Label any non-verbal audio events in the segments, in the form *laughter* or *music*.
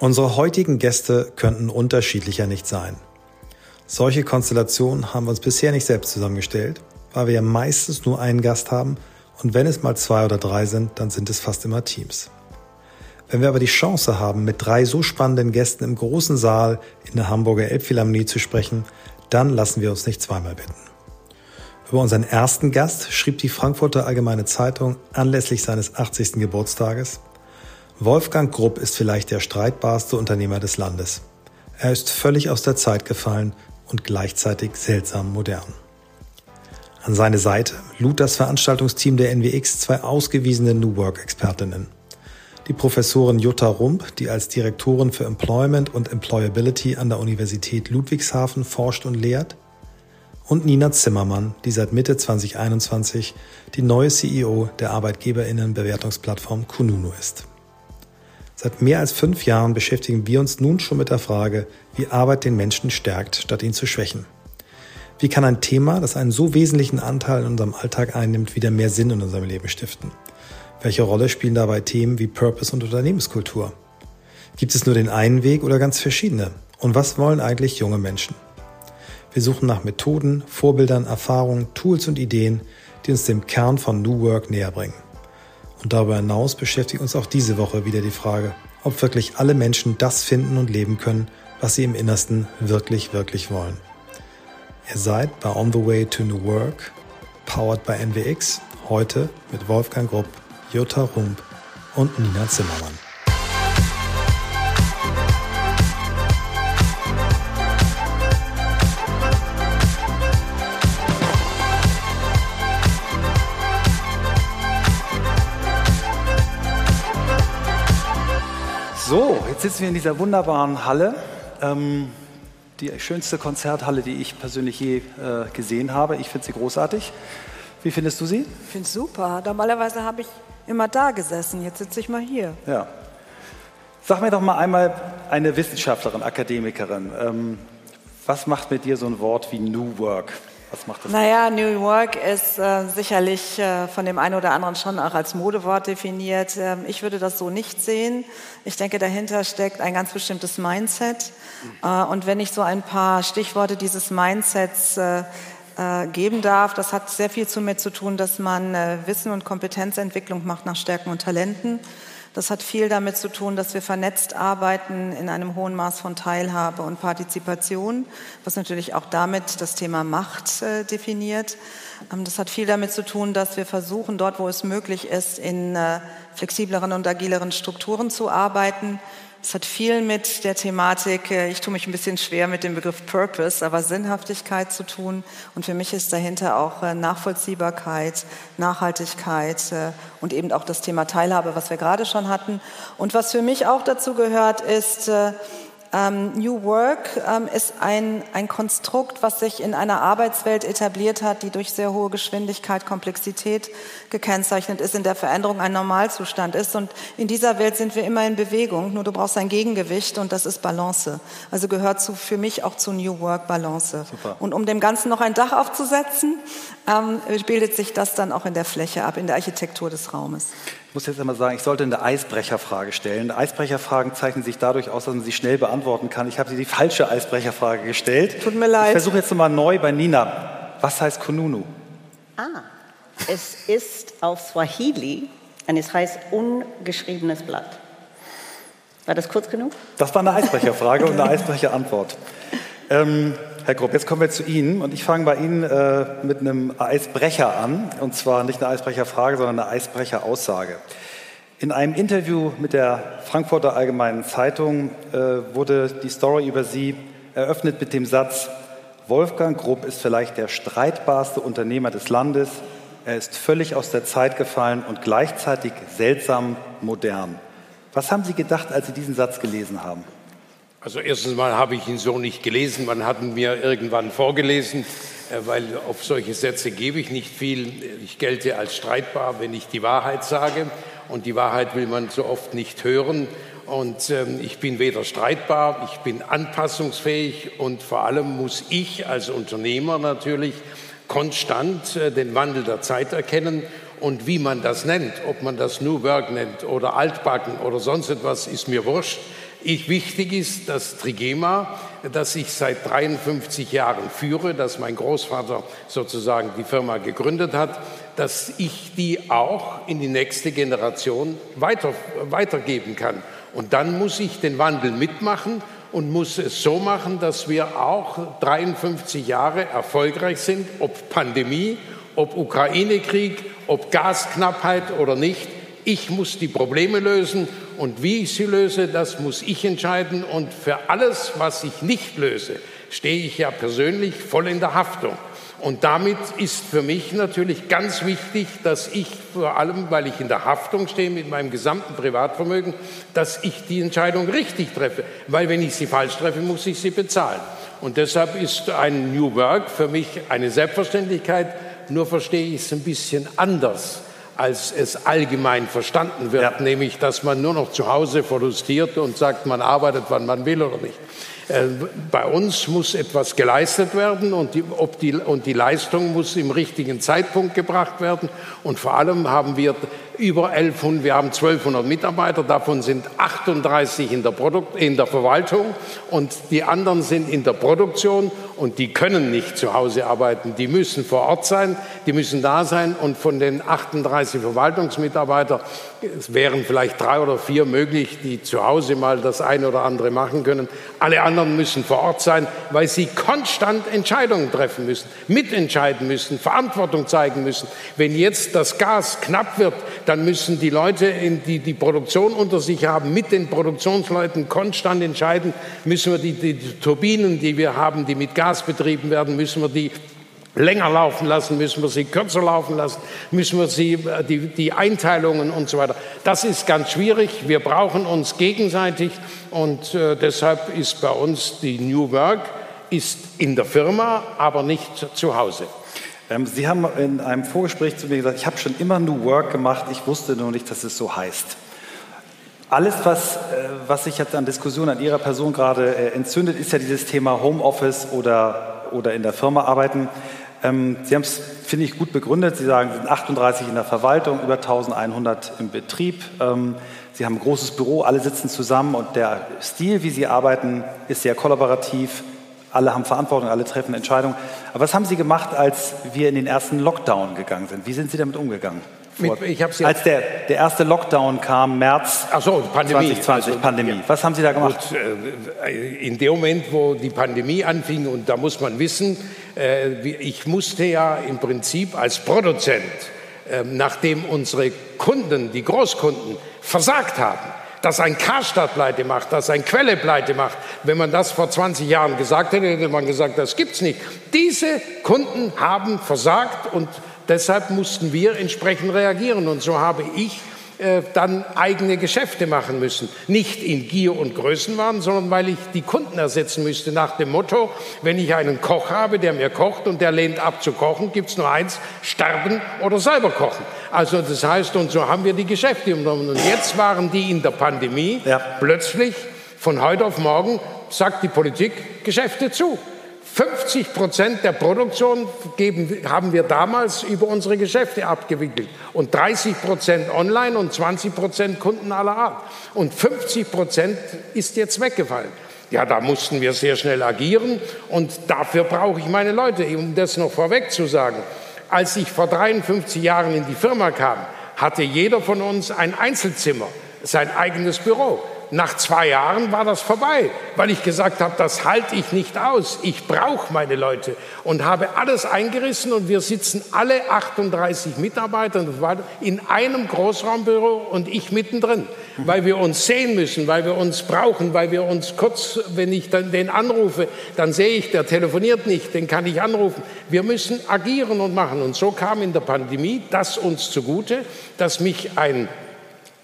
Unsere heutigen Gäste könnten unterschiedlicher nicht sein. Solche Konstellationen haben wir uns bisher nicht selbst zusammengestellt, weil wir ja meistens nur einen Gast haben und wenn es mal zwei oder drei sind, dann sind es fast immer Teams. Wenn wir aber die Chance haben, mit drei so spannenden Gästen im großen Saal in der Hamburger Elbphilharmonie zu sprechen, dann lassen wir uns nicht zweimal bitten. Über unseren ersten Gast schrieb die Frankfurter Allgemeine Zeitung anlässlich seines 80. Geburtstages, Wolfgang Grupp ist vielleicht der streitbarste Unternehmer des Landes. Er ist völlig aus der Zeit gefallen und gleichzeitig seltsam modern. An seine Seite lud das Veranstaltungsteam der NWX zwei ausgewiesene New Work-Expertinnen. Die Professorin Jutta Rump, die als Direktorin für Employment und Employability an der Universität Ludwigshafen forscht und lehrt, und Nina Zimmermann, die seit Mitte 2021 die neue CEO der Arbeitgeberinnenbewertungsplattform Kununu ist. Seit mehr als fünf Jahren beschäftigen wir uns nun schon mit der Frage, wie Arbeit den Menschen stärkt, statt ihn zu schwächen. Wie kann ein Thema, das einen so wesentlichen Anteil in unserem Alltag einnimmt, wieder mehr Sinn in unserem Leben stiften? Welche Rolle spielen dabei Themen wie Purpose und Unternehmenskultur? Gibt es nur den einen Weg oder ganz verschiedene? Und was wollen eigentlich junge Menschen? Wir suchen nach Methoden, Vorbildern, Erfahrungen, Tools und Ideen, die uns dem Kern von New Work näher bringen. Und darüber hinaus beschäftigt uns auch diese Woche wieder die Frage, ob wirklich alle Menschen das finden und leben können, was sie im Innersten wirklich, wirklich wollen. Ihr seid bei On the Way to New Work, powered by NWX, heute mit Wolfgang Grupp, Jutta Rump und Nina Zimmermann. Jetzt sitzen wir in dieser wunderbaren Halle. Ähm, die schönste Konzerthalle, die ich persönlich je äh, gesehen habe. Ich finde sie großartig. Wie findest du sie? Ich finde es super. Normalerweise habe ich immer da gesessen. Jetzt sitze ich mal hier. Ja. Sag mir doch mal einmal eine Wissenschaftlerin, Akademikerin. Ähm, was macht mit dir so ein Wort wie New Work? Was macht das? Naja, New Work ist äh, sicherlich äh, von dem einen oder anderen schon auch als Modewort definiert. Ähm, ich würde das so nicht sehen. Ich denke, dahinter steckt ein ganz bestimmtes Mindset. Äh, und wenn ich so ein paar Stichworte dieses Mindsets äh, äh, geben darf, das hat sehr viel damit zu tun, dass man äh, Wissen und Kompetenzentwicklung macht nach Stärken und Talenten das hat viel damit zu tun, dass wir vernetzt arbeiten in einem hohen Maß von Teilhabe und Partizipation, was natürlich auch damit das Thema Macht äh, definiert. Ähm, das hat viel damit zu tun, dass wir versuchen, dort, wo es möglich ist, in äh, flexibleren und agileren Strukturen zu arbeiten es hat viel mit der Thematik, äh, ich tue mich ein bisschen schwer mit dem Begriff Purpose, aber Sinnhaftigkeit zu tun. Und für mich ist dahinter auch äh, Nachvollziehbarkeit, Nachhaltigkeit äh, und eben auch das Thema Teilhabe, was wir gerade schon hatten. Und was für mich auch dazu gehört, ist, ähm, New Work ähm, ist ein, ein Konstrukt, was sich in einer Arbeitswelt etabliert hat, die durch sehr hohe Geschwindigkeit, Komplexität gekennzeichnet ist, in der Veränderung ein Normalzustand ist. Und in dieser Welt sind wir immer in Bewegung, nur du brauchst ein Gegengewicht und das ist Balance. Also gehört zu, für mich auch zu New Work Balance. Super. Und um dem Ganzen noch ein Dach aufzusetzen, ähm, bildet sich das dann auch in der Fläche ab, in der Architektur des Raumes. Ich muss jetzt einmal sagen, ich sollte eine Eisbrecherfrage stellen. Eisbrecherfragen zeichnen sich dadurch aus, dass man sie schnell beantworten kann. Ich habe dir die falsche Eisbrecherfrage gestellt. Tut mir leid. Ich versuche jetzt nochmal neu bei Nina. Was heißt Kununu? Ah, es ist auf Swahili und es heißt ungeschriebenes Blatt. War das kurz genug? Das war eine Eisbrecherfrage und eine Eisbrecherantwort. Ähm, Herr Grupp, jetzt kommen wir zu Ihnen und ich fange bei Ihnen äh, mit einem Eisbrecher an. Und zwar nicht eine Eisbrecherfrage, sondern eine Eisbrecheraussage. In einem Interview mit der Frankfurter Allgemeinen Zeitung äh, wurde die Story über Sie eröffnet mit dem Satz, Wolfgang Grupp ist vielleicht der streitbarste Unternehmer des Landes. Er ist völlig aus der Zeit gefallen und gleichzeitig seltsam modern. Was haben Sie gedacht, als Sie diesen Satz gelesen haben? Also erstens mal habe ich ihn so nicht gelesen, man hat ihn mir irgendwann vorgelesen, äh, weil auf solche Sätze gebe ich nicht viel. Ich gelte als streitbar, wenn ich die Wahrheit sage und die Wahrheit will man so oft nicht hören. Und ähm, ich bin weder streitbar, ich bin anpassungsfähig und vor allem muss ich als Unternehmer natürlich konstant äh, den Wandel der Zeit erkennen und wie man das nennt, ob man das New Work nennt oder altbacken oder sonst etwas, ist mir wurscht. Ich, wichtig ist, dass Trigema, das ich seit 53 Jahren führe, dass mein Großvater sozusagen die Firma gegründet hat, dass ich die auch in die nächste Generation weiter, weitergeben kann. Und dann muss ich den Wandel mitmachen und muss es so machen, dass wir auch 53 Jahre erfolgreich sind, ob Pandemie, ob Ukraine-Krieg, ob Gasknappheit oder nicht. Ich muss die Probleme lösen und wie ich sie löse, das muss ich entscheiden. Und für alles, was ich nicht löse, stehe ich ja persönlich voll in der Haftung. Und damit ist für mich natürlich ganz wichtig, dass ich vor allem, weil ich in der Haftung stehe mit meinem gesamten Privatvermögen, dass ich die Entscheidung richtig treffe. Weil wenn ich sie falsch treffe, muss ich sie bezahlen. Und deshalb ist ein New Work für mich eine Selbstverständlichkeit, nur verstehe ich es ein bisschen anders als es allgemein verstanden wird, ja. nämlich dass man nur noch zu Hause verlustiert und sagt, man arbeitet, wann man will oder nicht. Äh, bei uns muss etwas geleistet werden und die, die, und die Leistung muss im richtigen Zeitpunkt gebracht werden. Und vor allem haben wir über 1100, wir haben 1200 Mitarbeiter, davon sind 38 in der, Produkt, in der Verwaltung und die anderen sind in der Produktion und die können nicht zu Hause arbeiten. Die müssen vor Ort sein, die müssen da sein und von den 38 Verwaltungsmitarbeitern es wären vielleicht drei oder vier möglich, die zu Hause mal das eine oder andere machen können. Alle anderen müssen vor Ort sein, weil sie konstant Entscheidungen treffen müssen, mitentscheiden müssen, Verantwortung zeigen müssen. Wenn jetzt das Gas knapp wird, dann müssen die Leute, die die Produktion unter sich haben, mit den Produktionsleuten konstant entscheiden, müssen wir die, die, Turbinen, die wir haben, die mit Gas betrieben werden, müssen wir die länger laufen lassen, müssen wir sie kürzer laufen lassen, müssen wir sie, äh, die, die Einteilungen und so weiter. Das ist ganz schwierig. Wir brauchen uns gegenseitig und äh, deshalb ist bei uns die New Work ist in der Firma, aber nicht zu Hause. Ähm, sie haben in einem Vorgespräch zu mir gesagt, ich habe schon immer New Work gemacht, ich wusste nur nicht, dass es so heißt. Alles, was, äh, was sich jetzt an Diskussionen an Ihrer Person gerade äh, entzündet, ist ja dieses Thema Homeoffice oder, oder in der Firma arbeiten. Ähm, Sie haben es, finde ich, gut begründet. Sie sagen, Sie sind 38 in der Verwaltung, über 1100 im Betrieb. Ähm, Sie haben ein großes Büro, alle sitzen zusammen und der Stil, wie Sie arbeiten, ist sehr kollaborativ. Alle haben Verantwortung, alle treffen Entscheidungen. Aber was haben Sie gemacht, als wir in den ersten Lockdown gegangen sind? Wie sind Sie damit umgegangen? Mit, hab's als der, der erste Lockdown kam, März so, Pandemie. 2020, also, Pandemie. Ja. Was haben Sie da gemacht? Gut, äh, in dem Moment, wo die Pandemie anfing, und da muss man wissen, äh, ich musste ja im Prinzip als Produzent, ähm, nachdem unsere Kunden, die Großkunden, versagt haben, dass ein Karstadt pleite macht, dass ein Quelle pleite macht. Wenn man das vor 20 Jahren gesagt hätte, hätte man gesagt, das gibt's nicht. Diese Kunden haben versagt und Deshalb mussten wir entsprechend reagieren. Und so habe ich äh, dann eigene Geschäfte machen müssen. Nicht in Gier und Größenwahn, sondern weil ich die Kunden ersetzen müsste nach dem Motto, wenn ich einen Koch habe, der mir kocht und der lehnt ab zu kochen, gibt es nur eins, sterben oder selber kochen. Also das heißt, und so haben wir die Geschäfte unternommen. Und jetzt waren die in der Pandemie ja. plötzlich von heute auf morgen, sagt die Politik, Geschäfte zu. 50 Prozent der Produktion geben, haben wir damals über unsere Geschäfte abgewickelt und 30 Prozent online und 20 Prozent Kunden aller Art. Und 50 Prozent ist jetzt weggefallen. Ja, da mussten wir sehr schnell agieren und dafür brauche ich meine Leute, um das noch vorweg zu sagen. Als ich vor 53 Jahren in die Firma kam, hatte jeder von uns ein Einzelzimmer, sein eigenes Büro. Nach zwei Jahren war das vorbei, weil ich gesagt habe, das halte ich nicht aus. Ich brauche meine Leute und habe alles eingerissen und wir sitzen alle 38 Mitarbeiter in einem Großraumbüro und ich mittendrin, weil wir uns sehen müssen, weil wir uns brauchen, weil wir uns kurz, wenn ich dann den anrufe, dann sehe ich, der telefoniert nicht, den kann ich anrufen. Wir müssen agieren und machen. Und so kam in der Pandemie das uns zugute, dass mich ein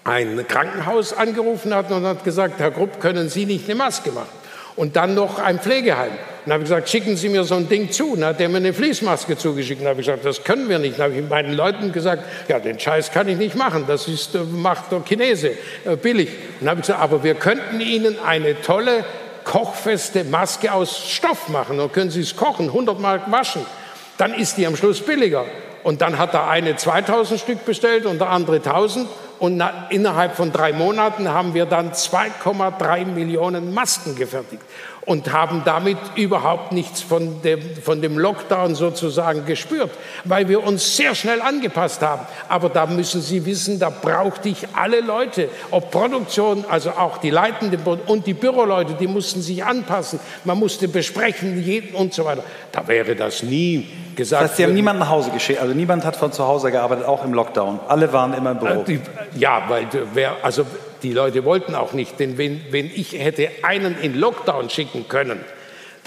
ein Krankenhaus angerufen hat und hat gesagt, Herr Grupp, können Sie nicht eine Maske machen? Und dann noch ein Pflegeheim. Dann habe gesagt, schicken Sie mir so ein Ding zu. Dann hat der mir eine Fließmaske zugeschickt. Dann habe gesagt, das können wir nicht. Dann habe ich meinen Leuten gesagt, ja, den Scheiß kann ich nicht machen. Das ist, äh, macht der Chinese, äh, billig. Dann habe ich gesagt, aber wir könnten Ihnen eine tolle, kochfeste Maske aus Stoff machen. Dann können Sie es kochen, 100 Mark waschen. Dann ist die am Schluss billiger. Und dann hat der eine 2000 Stück bestellt und der andere 1000 und innerhalb von drei Monaten haben wir dann 2,3 Millionen Masken gefertigt und haben damit überhaupt nichts von dem, von dem Lockdown sozusagen gespürt, weil wir uns sehr schnell angepasst haben. Aber da müssen Sie wissen, da brauchte ich alle Leute, ob Produktion, also auch die Leitenden und die Büroleute, die mussten sich anpassen. Man musste besprechen jeden und so weiter. Da wäre das nie gesagt. Das heißt, Sie haben niemanden nach Hause geschickt, also niemand hat von zu Hause gearbeitet, auch im Lockdown. Alle waren immer im Büro. Äh, ja, weil wer, also die Leute wollten auch nicht, denn wenn, wenn ich hätte einen in Lockdown schicken können,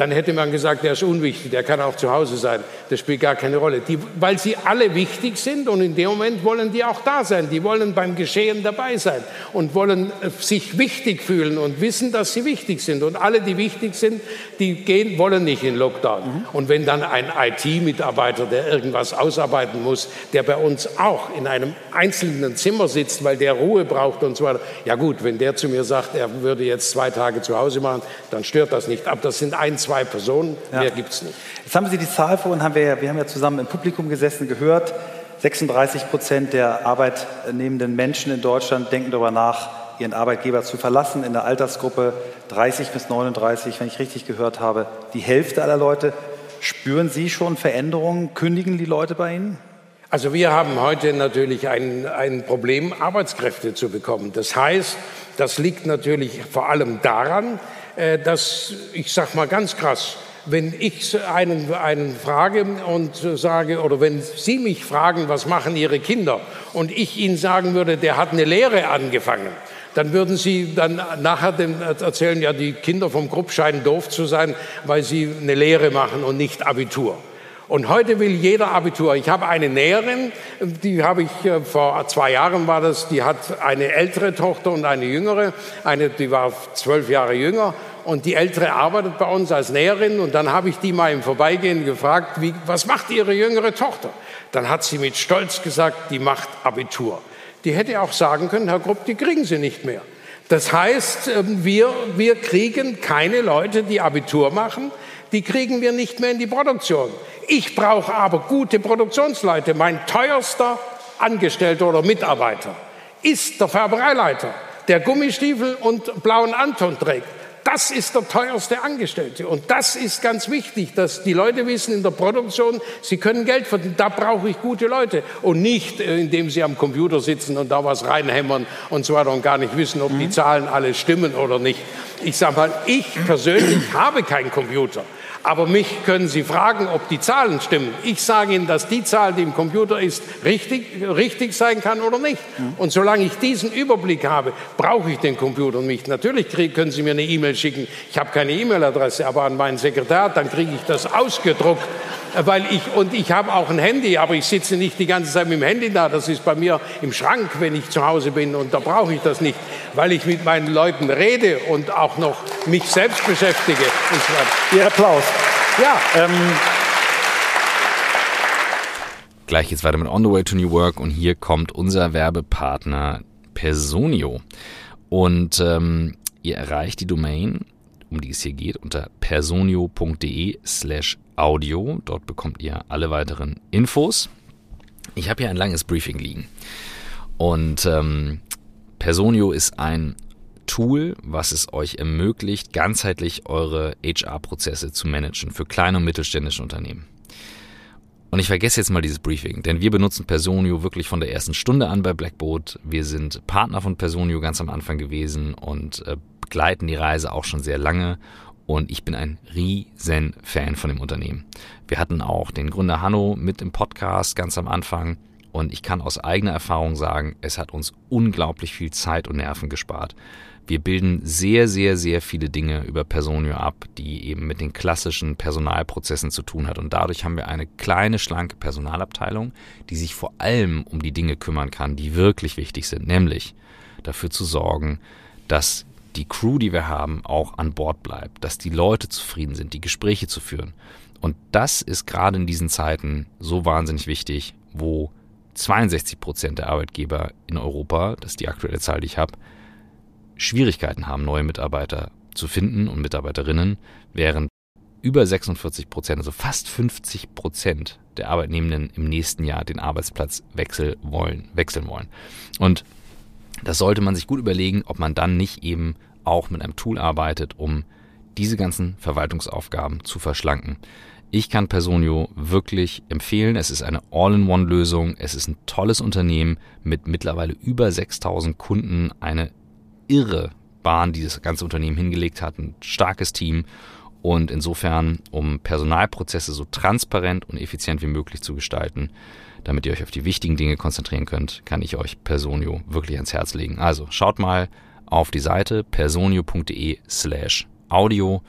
dann hätte man gesagt, der ist unwichtig, der kann auch zu Hause sein, das spielt gar keine Rolle. Die, weil sie alle wichtig sind und in dem Moment wollen die auch da sein, die wollen beim Geschehen dabei sein und wollen äh, sich wichtig fühlen und wissen, dass sie wichtig sind. Und alle, die wichtig sind, die gehen, wollen nicht in Lockdown. Mhm. Und wenn dann ein IT-Mitarbeiter, der irgendwas ausarbeiten muss, der bei uns auch in einem einzelnen Zimmer sitzt, weil der Ruhe braucht und so weiter, ja gut, wenn der zu mir sagt, er würde jetzt zwei Tage zu Hause machen, dann stört das nicht. Aber das sind ein, zwei zwei Personen, ja. mehr gibt es nicht. Jetzt haben Sie die Zahl vorhin, haben wir, ja, wir haben ja zusammen im Publikum gesessen, gehört, 36 Prozent der arbeitnehmenden Menschen in Deutschland denken darüber nach, ihren Arbeitgeber zu verlassen. In der Altersgruppe 30 bis 39, wenn ich richtig gehört habe, die Hälfte aller Leute. Spüren Sie schon Veränderungen? Kündigen die Leute bei Ihnen? Also wir haben heute natürlich ein, ein Problem, Arbeitskräfte zu bekommen. Das heißt, das liegt natürlich vor allem daran, dass ich sage mal ganz krass, wenn ich einen, einen frage und sage, oder wenn Sie mich fragen, was machen Ihre Kinder, und ich Ihnen sagen würde, der hat eine Lehre angefangen, dann würden Sie dann nachher erzählen, ja, die Kinder vom Grupp scheinen doof zu sein, weil sie eine Lehre machen und nicht Abitur. Und heute will jeder Abitur. Ich habe eine Näherin, die habe ich äh, vor zwei Jahren war das, die hat eine ältere Tochter und eine jüngere. Eine, die war zwölf Jahre jünger und die Ältere arbeitet bei uns als Näherin und dann habe ich die mal im Vorbeigehen gefragt, wie, was macht Ihre jüngere Tochter? Dann hat sie mit Stolz gesagt, die macht Abitur. Die hätte auch sagen können, Herr Grupp, die kriegen Sie nicht mehr. Das heißt, ähm, wir, wir kriegen keine Leute, die Abitur machen, die kriegen wir nicht mehr in die Produktion. Ich brauche aber gute Produktionsleute. Mein teuerster Angestellter oder Mitarbeiter ist der Färbereileiter, der Gummistiefel und blauen Anton trägt. Das ist der teuerste Angestellte. Und das ist ganz wichtig, dass die Leute wissen in der Produktion, sie können Geld verdienen. Da brauche ich gute Leute. Und nicht, äh, indem sie am Computer sitzen und da was reinhämmern und so weiter und gar nicht wissen, ob die mhm. Zahlen alle stimmen oder nicht. Ich sage mal, ich persönlich habe keinen Computer. Aber mich können Sie fragen, ob die Zahlen stimmen. Ich sage Ihnen, dass die Zahl, die im Computer ist, richtig, richtig sein kann oder nicht. Und solange ich diesen Überblick habe, brauche ich den Computer nicht. Natürlich können Sie mir eine E-Mail schicken. Ich habe keine E-Mail-Adresse, aber an meinen Sekretär, dann kriege ich das ausgedruckt weil ich, und ich habe auch ein Handy, aber ich sitze nicht die ganze Zeit mit dem Handy da. Das ist bei mir im Schrank, wenn ich zu Hause bin und da brauche ich das nicht, weil ich mit meinen Leuten rede und auch noch mich selbst beschäftige. Und so Ihr Applaus. Ja. Ähm Gleich geht's weiter mit On the Way to New Work und hier kommt unser Werbepartner Personio. Und ähm, ihr erreicht die Domain, um die es hier geht, unter personio.de slash Audio. Dort bekommt ihr alle weiteren Infos. Ich habe hier ein langes Briefing liegen. Und ähm, Personio ist ein Tool, was es euch ermöglicht, ganzheitlich eure HR-Prozesse zu managen für kleine und mittelständische Unternehmen. Und ich vergesse jetzt mal dieses Briefing, denn wir benutzen Personio wirklich von der ersten Stunde an bei Blackboard. Wir sind Partner von Personio ganz am Anfang gewesen und äh, begleiten die Reise auch schon sehr lange und ich bin ein riesen Fan von dem Unternehmen. Wir hatten auch den Gründer Hanno mit im Podcast ganz am Anfang und ich kann aus eigener Erfahrung sagen, es hat uns unglaublich viel Zeit und Nerven gespart. Wir bilden sehr, sehr, sehr viele Dinge über Personio ab, die eben mit den klassischen Personalprozessen zu tun hat. Und dadurch haben wir eine kleine, schlanke Personalabteilung, die sich vor allem um die Dinge kümmern kann, die wirklich wichtig sind, nämlich dafür zu sorgen, dass die Crew, die wir haben, auch an Bord bleibt, dass die Leute zufrieden sind, die Gespräche zu führen. Und das ist gerade in diesen Zeiten so wahnsinnig wichtig, wo 62 Prozent der Arbeitgeber in Europa, das ist die aktuelle Zahl, die ich habe, Schwierigkeiten haben, neue Mitarbeiter zu finden und Mitarbeiterinnen, während über 46 Prozent, also fast 50 Prozent der Arbeitnehmenden im nächsten Jahr den Arbeitsplatz wechseln wollen, wechseln wollen. Und Das sollte man sich gut überlegen, ob man dann nicht eben auch mit einem Tool arbeitet, um diese ganzen Verwaltungsaufgaben zu verschlanken. Ich kann Personio wirklich empfehlen. Es ist eine All-in-One-Lösung. Es ist ein tolles Unternehmen mit mittlerweile über 6000 Kunden. Eine irre Bahn, die das ganze Unternehmen hingelegt hat. Ein starkes Team. Und insofern, um Personalprozesse so transparent und effizient wie möglich zu gestalten, damit ihr euch auf die wichtigen Dinge konzentrieren könnt, kann ich euch Personio wirklich ans Herz legen. Also schaut mal auf die Seite personio.de slash audio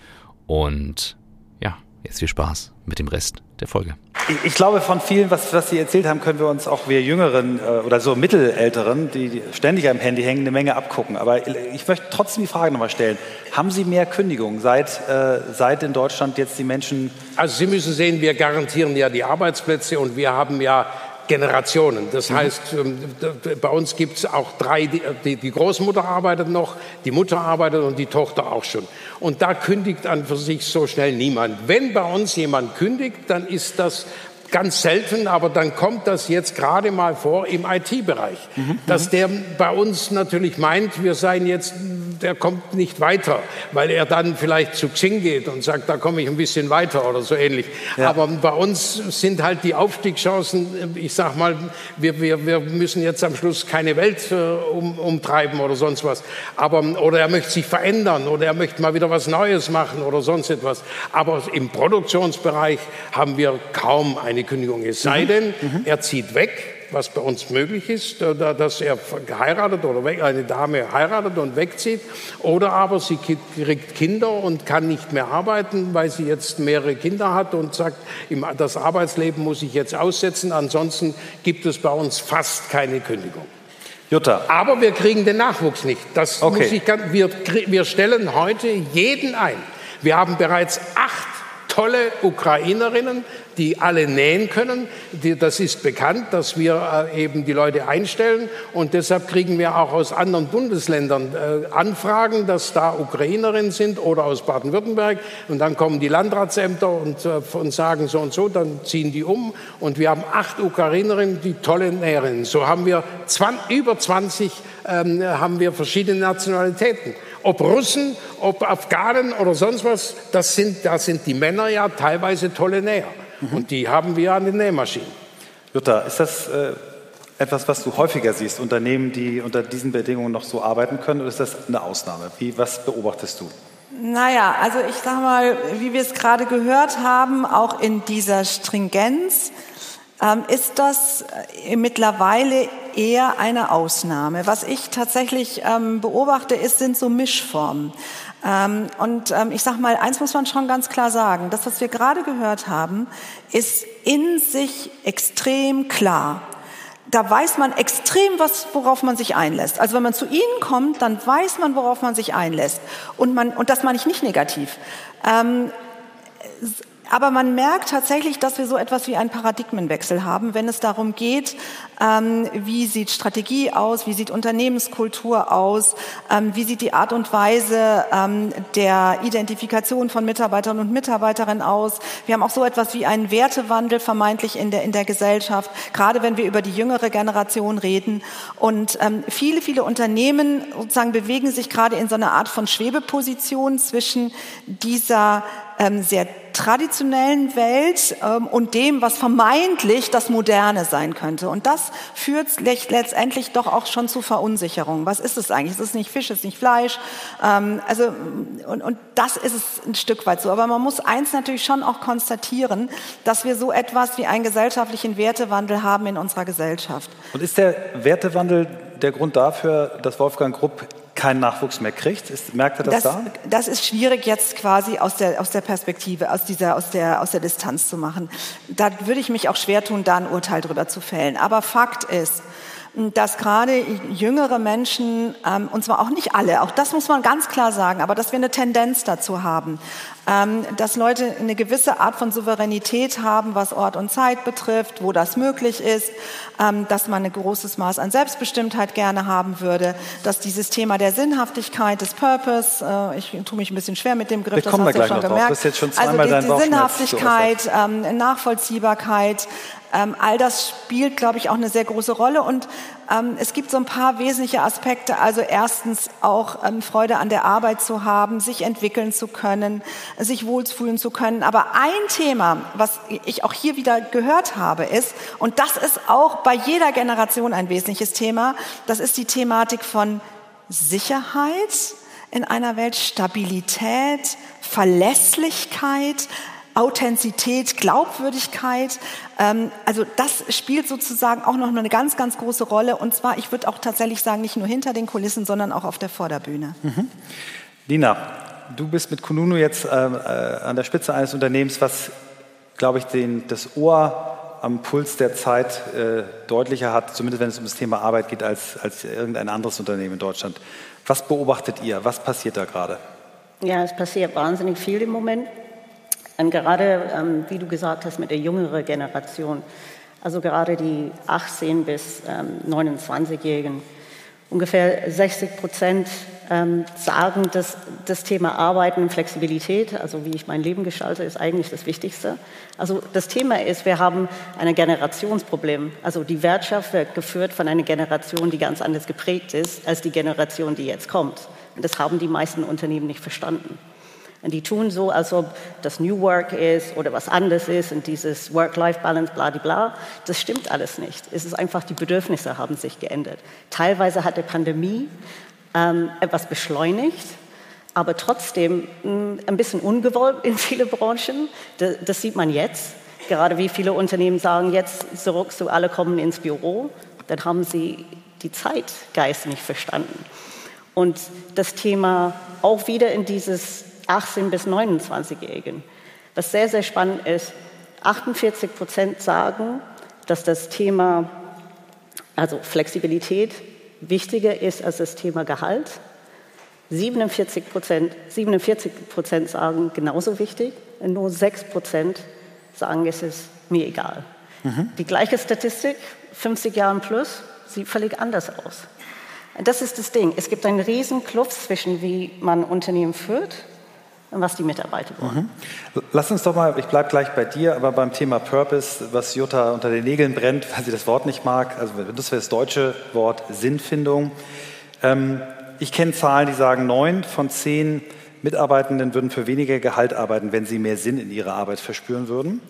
und ja, jetzt viel Spaß mit dem Rest der Folge. Ich, glaube, von vielen, was, was Sie erzählt haben, können wir uns auch wir Jüngeren äh, oder so Mittelälteren, die, die ständig am Handy hängen, eine Menge abgucken. Aber ich möchte trotzdem die Frage nochmal stellen. Haben Sie mehr Kündigungen, seit, äh, seit in Deutschland jetzt die Menschen... Also Sie müssen sehen, wir garantieren ja die Arbeitsplätze und wir haben ja Generationen. Das mhm. heißt, ähm, bei uns gibt es auch drei, die, die, Großmutter arbeitet noch, die Mutter arbeitet und die Tochter auch schon. Und da kündigt an für sich so schnell niemand. Wenn bei uns jemand kündigt, dann ist das ganz selten, aber dann kommt das jetzt gerade mal vor im IT-Bereich, mhm. dass der bei uns natürlich meint, wir seien jetzt, der kommt nicht weiter, weil er dann vielleicht zu Xing geht und sagt, da komme ich ein bisschen weiter oder so ähnlich. Ja. Aber bei uns sind halt die Aufstiegschancen, ich sag mal, wir, wir, wir müssen jetzt am Schluss keine Welt äh, um, umtreiben oder sonst was. Aber, oder er möchte sich verändern oder er möchte mal wieder was Neues machen oder sonst etwas. Aber im Produktionsbereich haben wir kaum eine eine Kündigung. Es sei mhm. denn, mhm. er zieht weg, was bei uns möglich ist, äh, dass er geheiratet oder eine Dame heiratet und wegzieht, oder aber sie kriegt Kinder und kann nicht mehr arbeiten, weil sie jetzt mehrere Kinder hat und sagt, das Arbeitsleben muss ich jetzt aussetzen, ansonsten gibt es bei uns fast keine Kündigung. Jutta. Aber wir kriegen den Nachwuchs nicht. Das okay. muss ich, wir, wir stellen heute jeden ein. Wir haben bereits acht tolle Ukrainerinnen, die alle nähen können. das ist bekannt, dass wir äh, eben die Leute einstellen und deshalb kriegen wir auch aus anderen Bundesländern äh, Anfragen, dass da Ukrainerinnen sind oder aus Baden-Württemberg und dann kommen die Landratsämter und, äh, und sagen so und so, dann ziehen die um und wir haben acht Ukrainerinnen, die tolle Näherinnen. So haben wir 20, über 20 ähm, haben wir verschiedene Nationalitäten. Ob Russen, ob Afghanen oder sonst was, das sind, da sind die Männer ja teilweise tolle Näher. Mhm. Und die haben wir an den Nähmaschinen. Jutta, ist das äh, etwas, was du häufiger siehst, Unternehmen, die unter diesen Bedingungen noch so arbeiten können, oder ist das eine Ausnahme? Wie, was beobachtest du? Naja, also ich sage mal, wie wir es gerade gehört haben, auch in dieser Stringenz ist das äh, mittlerweile eher eine Ausnahme. Was ich tatsächlich ähm, beobachte, ist, sind so Mischformen. Ähm, und ähm, ich sage mal, eins muss man schon ganz klar sagen, das, was wir gerade gehört haben, ist in sich extrem klar. Da weiß man extrem, was, worauf man sich einlässt. Also wenn man zu Ihnen kommt, dann weiß man, worauf man sich einlässt. Und, man, und das meine ich nicht negativ. Ähm, aber man merkt tatsächlich, dass wir so etwas wie einen Paradigmenwechsel haben, wenn es darum geht, ähm, wie sieht Strategie aus, wie sieht Unternehmenskultur aus, ähm, wie sieht die Art und Weise ähm, der Identifikation von Mitarbeitern und Mitarbeiterinnen aus. Wir haben auch so etwas wie einen Wertewandel vermeintlich in der, in der Gesellschaft, gerade wenn wir über die jüngere Generation reden. Und ähm, viele, viele Unternehmen sozusagen bewegen sich gerade in so einer Art von Schwebeposition zwischen dieser ähm, sehr traditionellen Welt ähm, und dem, was vermeintlich das Moderne sein könnte. Und das führt letztendlich doch auch schon zu Verunsicherung. Was ist es eigentlich? Es ist nicht Fisch, es ist nicht Fleisch. Ähm, also, und, und das ist es ein Stück weit so. Aber man muss eins natürlich schon auch konstatieren, dass wir so etwas wie einen gesellschaftlichen Wertewandel haben in unserer Gesellschaft. Und ist der Wertewandel der Grund dafür, dass Wolfgang Grupp keinen Nachwuchs mehr kriegt? Ist, merkt er das, das, da? Das ist schwierig jetzt quasi aus der, aus der Perspektive, aus, dieser, aus, der, aus der Distanz zu machen. Da würde ich mich auch schwer tun, da ein Urteil drüber zu fällen. Aber Fakt ist, dass gerade jüngere Menschen, ähm, und zwar auch nicht alle, auch das muss man ganz klar sagen, aber dass wir eine Tendenz dazu haben, ähm, dass Leute eine gewisse Art von Souveränität haben, was Ort und Zeit betrifft, wo das möglich ist, ähm, dass man ein großes Maß an Selbstbestimmtheit gerne haben würde, dass dieses Thema der Sinnhaftigkeit, des Purpose, äh, ich tue mich ein bisschen schwer mit dem Griff, das hast du schon gemerkt. Also die, Sinnhaftigkeit, ähm, Nachvollziehbarkeit, all das spielt, glaube ich, auch eine sehr große Rolle. Und es gibt so ein paar wesentliche Aspekte. Also erstens auch ähm, Freude an der Arbeit zu haben, sich entwickeln zu können, sich wohlfühlen zu können. Aber ein Thema, was ich auch hier wieder gehört habe, ist, und das ist auch bei jeder Generation ein wesentliches Thema, das ist die Thematik von Sicherheit in einer Welt, Stabilität, Verlässlichkeit, Authentizität, Glaubwürdigkeit. Ähm, also das spielt sozusagen auch noch eine ganz, ganz große Rolle. Und zwar, ich würde auch tatsächlich sagen, nicht nur hinter den Kulissen, sondern auch auf der Vorderbühne. Mhm. Lina, du bist mit Kununu jetzt äh, äh, an der Spitze eines Unternehmens, was, glaube ich, den, das Ohr am Puls der Zeit äh, deutlicher hat, zumindest wenn es um das Thema Arbeit geht, als, als irgendein anderes Unternehmen in Deutschland. Was beobachtet ihr? Was passiert da gerade? Ja, es passiert wahnsinnig viel im Moment. Und gerade, ähm, wie du gesagt hast, mit der jüngeren Generation, also gerade die 18- bis ähm, 29-Jährigen, ungefähr 60 Prozent ähm, sagen, dass das Thema Arbeiten und Flexibilität, also wie ich mein Leben gestalte, ist eigentlich das Wichtigste. Also das Thema ist, wir haben ein Generationsproblem. Also die Wirtschaft wird geführt von einer Generation, die ganz anders geprägt ist als die Generation, die jetzt kommt. Und das haben die meisten Unternehmen nicht verstanden. Und die tun so, als ob das New Work ist oder was anderes ist und dieses Work-Life-Balance, bla, bla. Das stimmt alles nicht. Es ist einfach, die Bedürfnisse haben sich geändert. Teilweise hat die Pandemie ähm, etwas beschleunigt, aber trotzdem mh, hm, ein bisschen ungewollt in viele Branchen. Das, das sieht man jetzt. Gerade wie viele Unternehmen sagen, jetzt zurück zu alle kommen ins Büro, dann haben sie die Zeitgeist nicht verstanden. Und das Thema auch wieder in dieses 18 bis 29-Jährigen. Was sehr, sehr spannend ist, 48 Prozent sagen, dass das Thema, also Flexibilität, wichtiger ist als das Thema Gehalt. 47 Prozent, 47 Prozent sagen genauso wichtig nur 6 Prozent sagen, es ist mir egal. Mhm. Die gleiche Statistik, 50 Jahre plus, sieht völlig anders aus. Das ist das Ding. Es gibt einen riesen Kluft zwischen, wie man Unternehmen führt was die Mitarbeiter wollen. Mhm. Lass uns doch mal, ich bleibe gleich bei dir, aber beim Thema Purpose, was Jutta unter den Nägeln brennt, weil sie das Wort nicht mag, also das wäre das deutsche Wort Sinnfindung. Ähm, ich kenne Zahlen, die sagen, neun von zehn Mitarbeitenden würden für weniger Gehalt arbeiten, wenn sie mehr Sinn in ihrer Arbeit verspüren würden.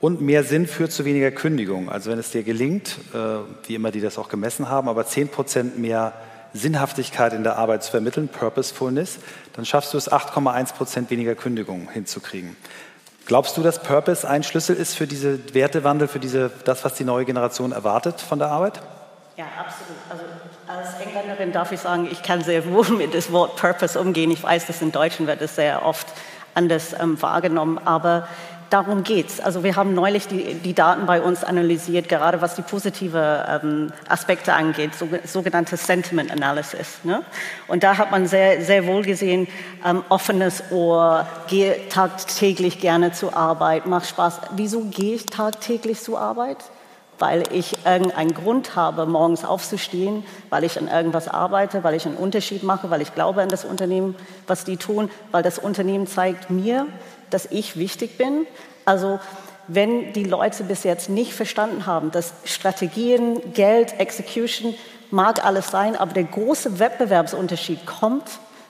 Und mehr Sinn führt zu weniger Kündigung. Also wenn es dir gelingt, äh, wie immer die das auch gemessen haben, aber zehn Prozent mehr Sinnhaftigkeit in der Arbeit zu vermitteln, Purposefulness, dann schaffst du es, 8,1 Prozent weniger Kündigungen hinzukriegen. Glaubst du, dass Purpose ein Schlüssel ist für diese Wertewandel, für diese, das, was die neue Generation erwartet von der Arbeit? Ja, absolut. Also als Engländerin darf ich sagen, ich kann sehr wohl mit dem Wort Purpose umgehen. Ich weiß, dass in Deutschen wird es sehr oft anders ähm, wahrgenommen, aber darum geht es. Also wir haben neulich die, die, Daten bei uns analysiert, gerade was die positive ähm, Aspekte angeht, so, sogenannte Sentiment Analysis. Ne? Und da hat man sehr, sehr wohl gesehen, ähm, offenes Ohr, gehe tagtäglich gerne zur Arbeit, macht Spaß. Wieso gehe ich tagtäglich zur Arbeit? Weil ich irgendeinen Grund habe, morgens aufzustehen, weil ich an irgendwas arbeite, weil ich einen Unterschied mache, weil ich glaube an das Unternehmen, was die tun, weil das Unternehmen zeigt mir, dass ich wichtig bin. Also wenn die Leute bis jetzt nicht verstanden haben, dass Strategien, Geld, Execution mag alles sein, aber der große Wettbewerbsunterschied kommt,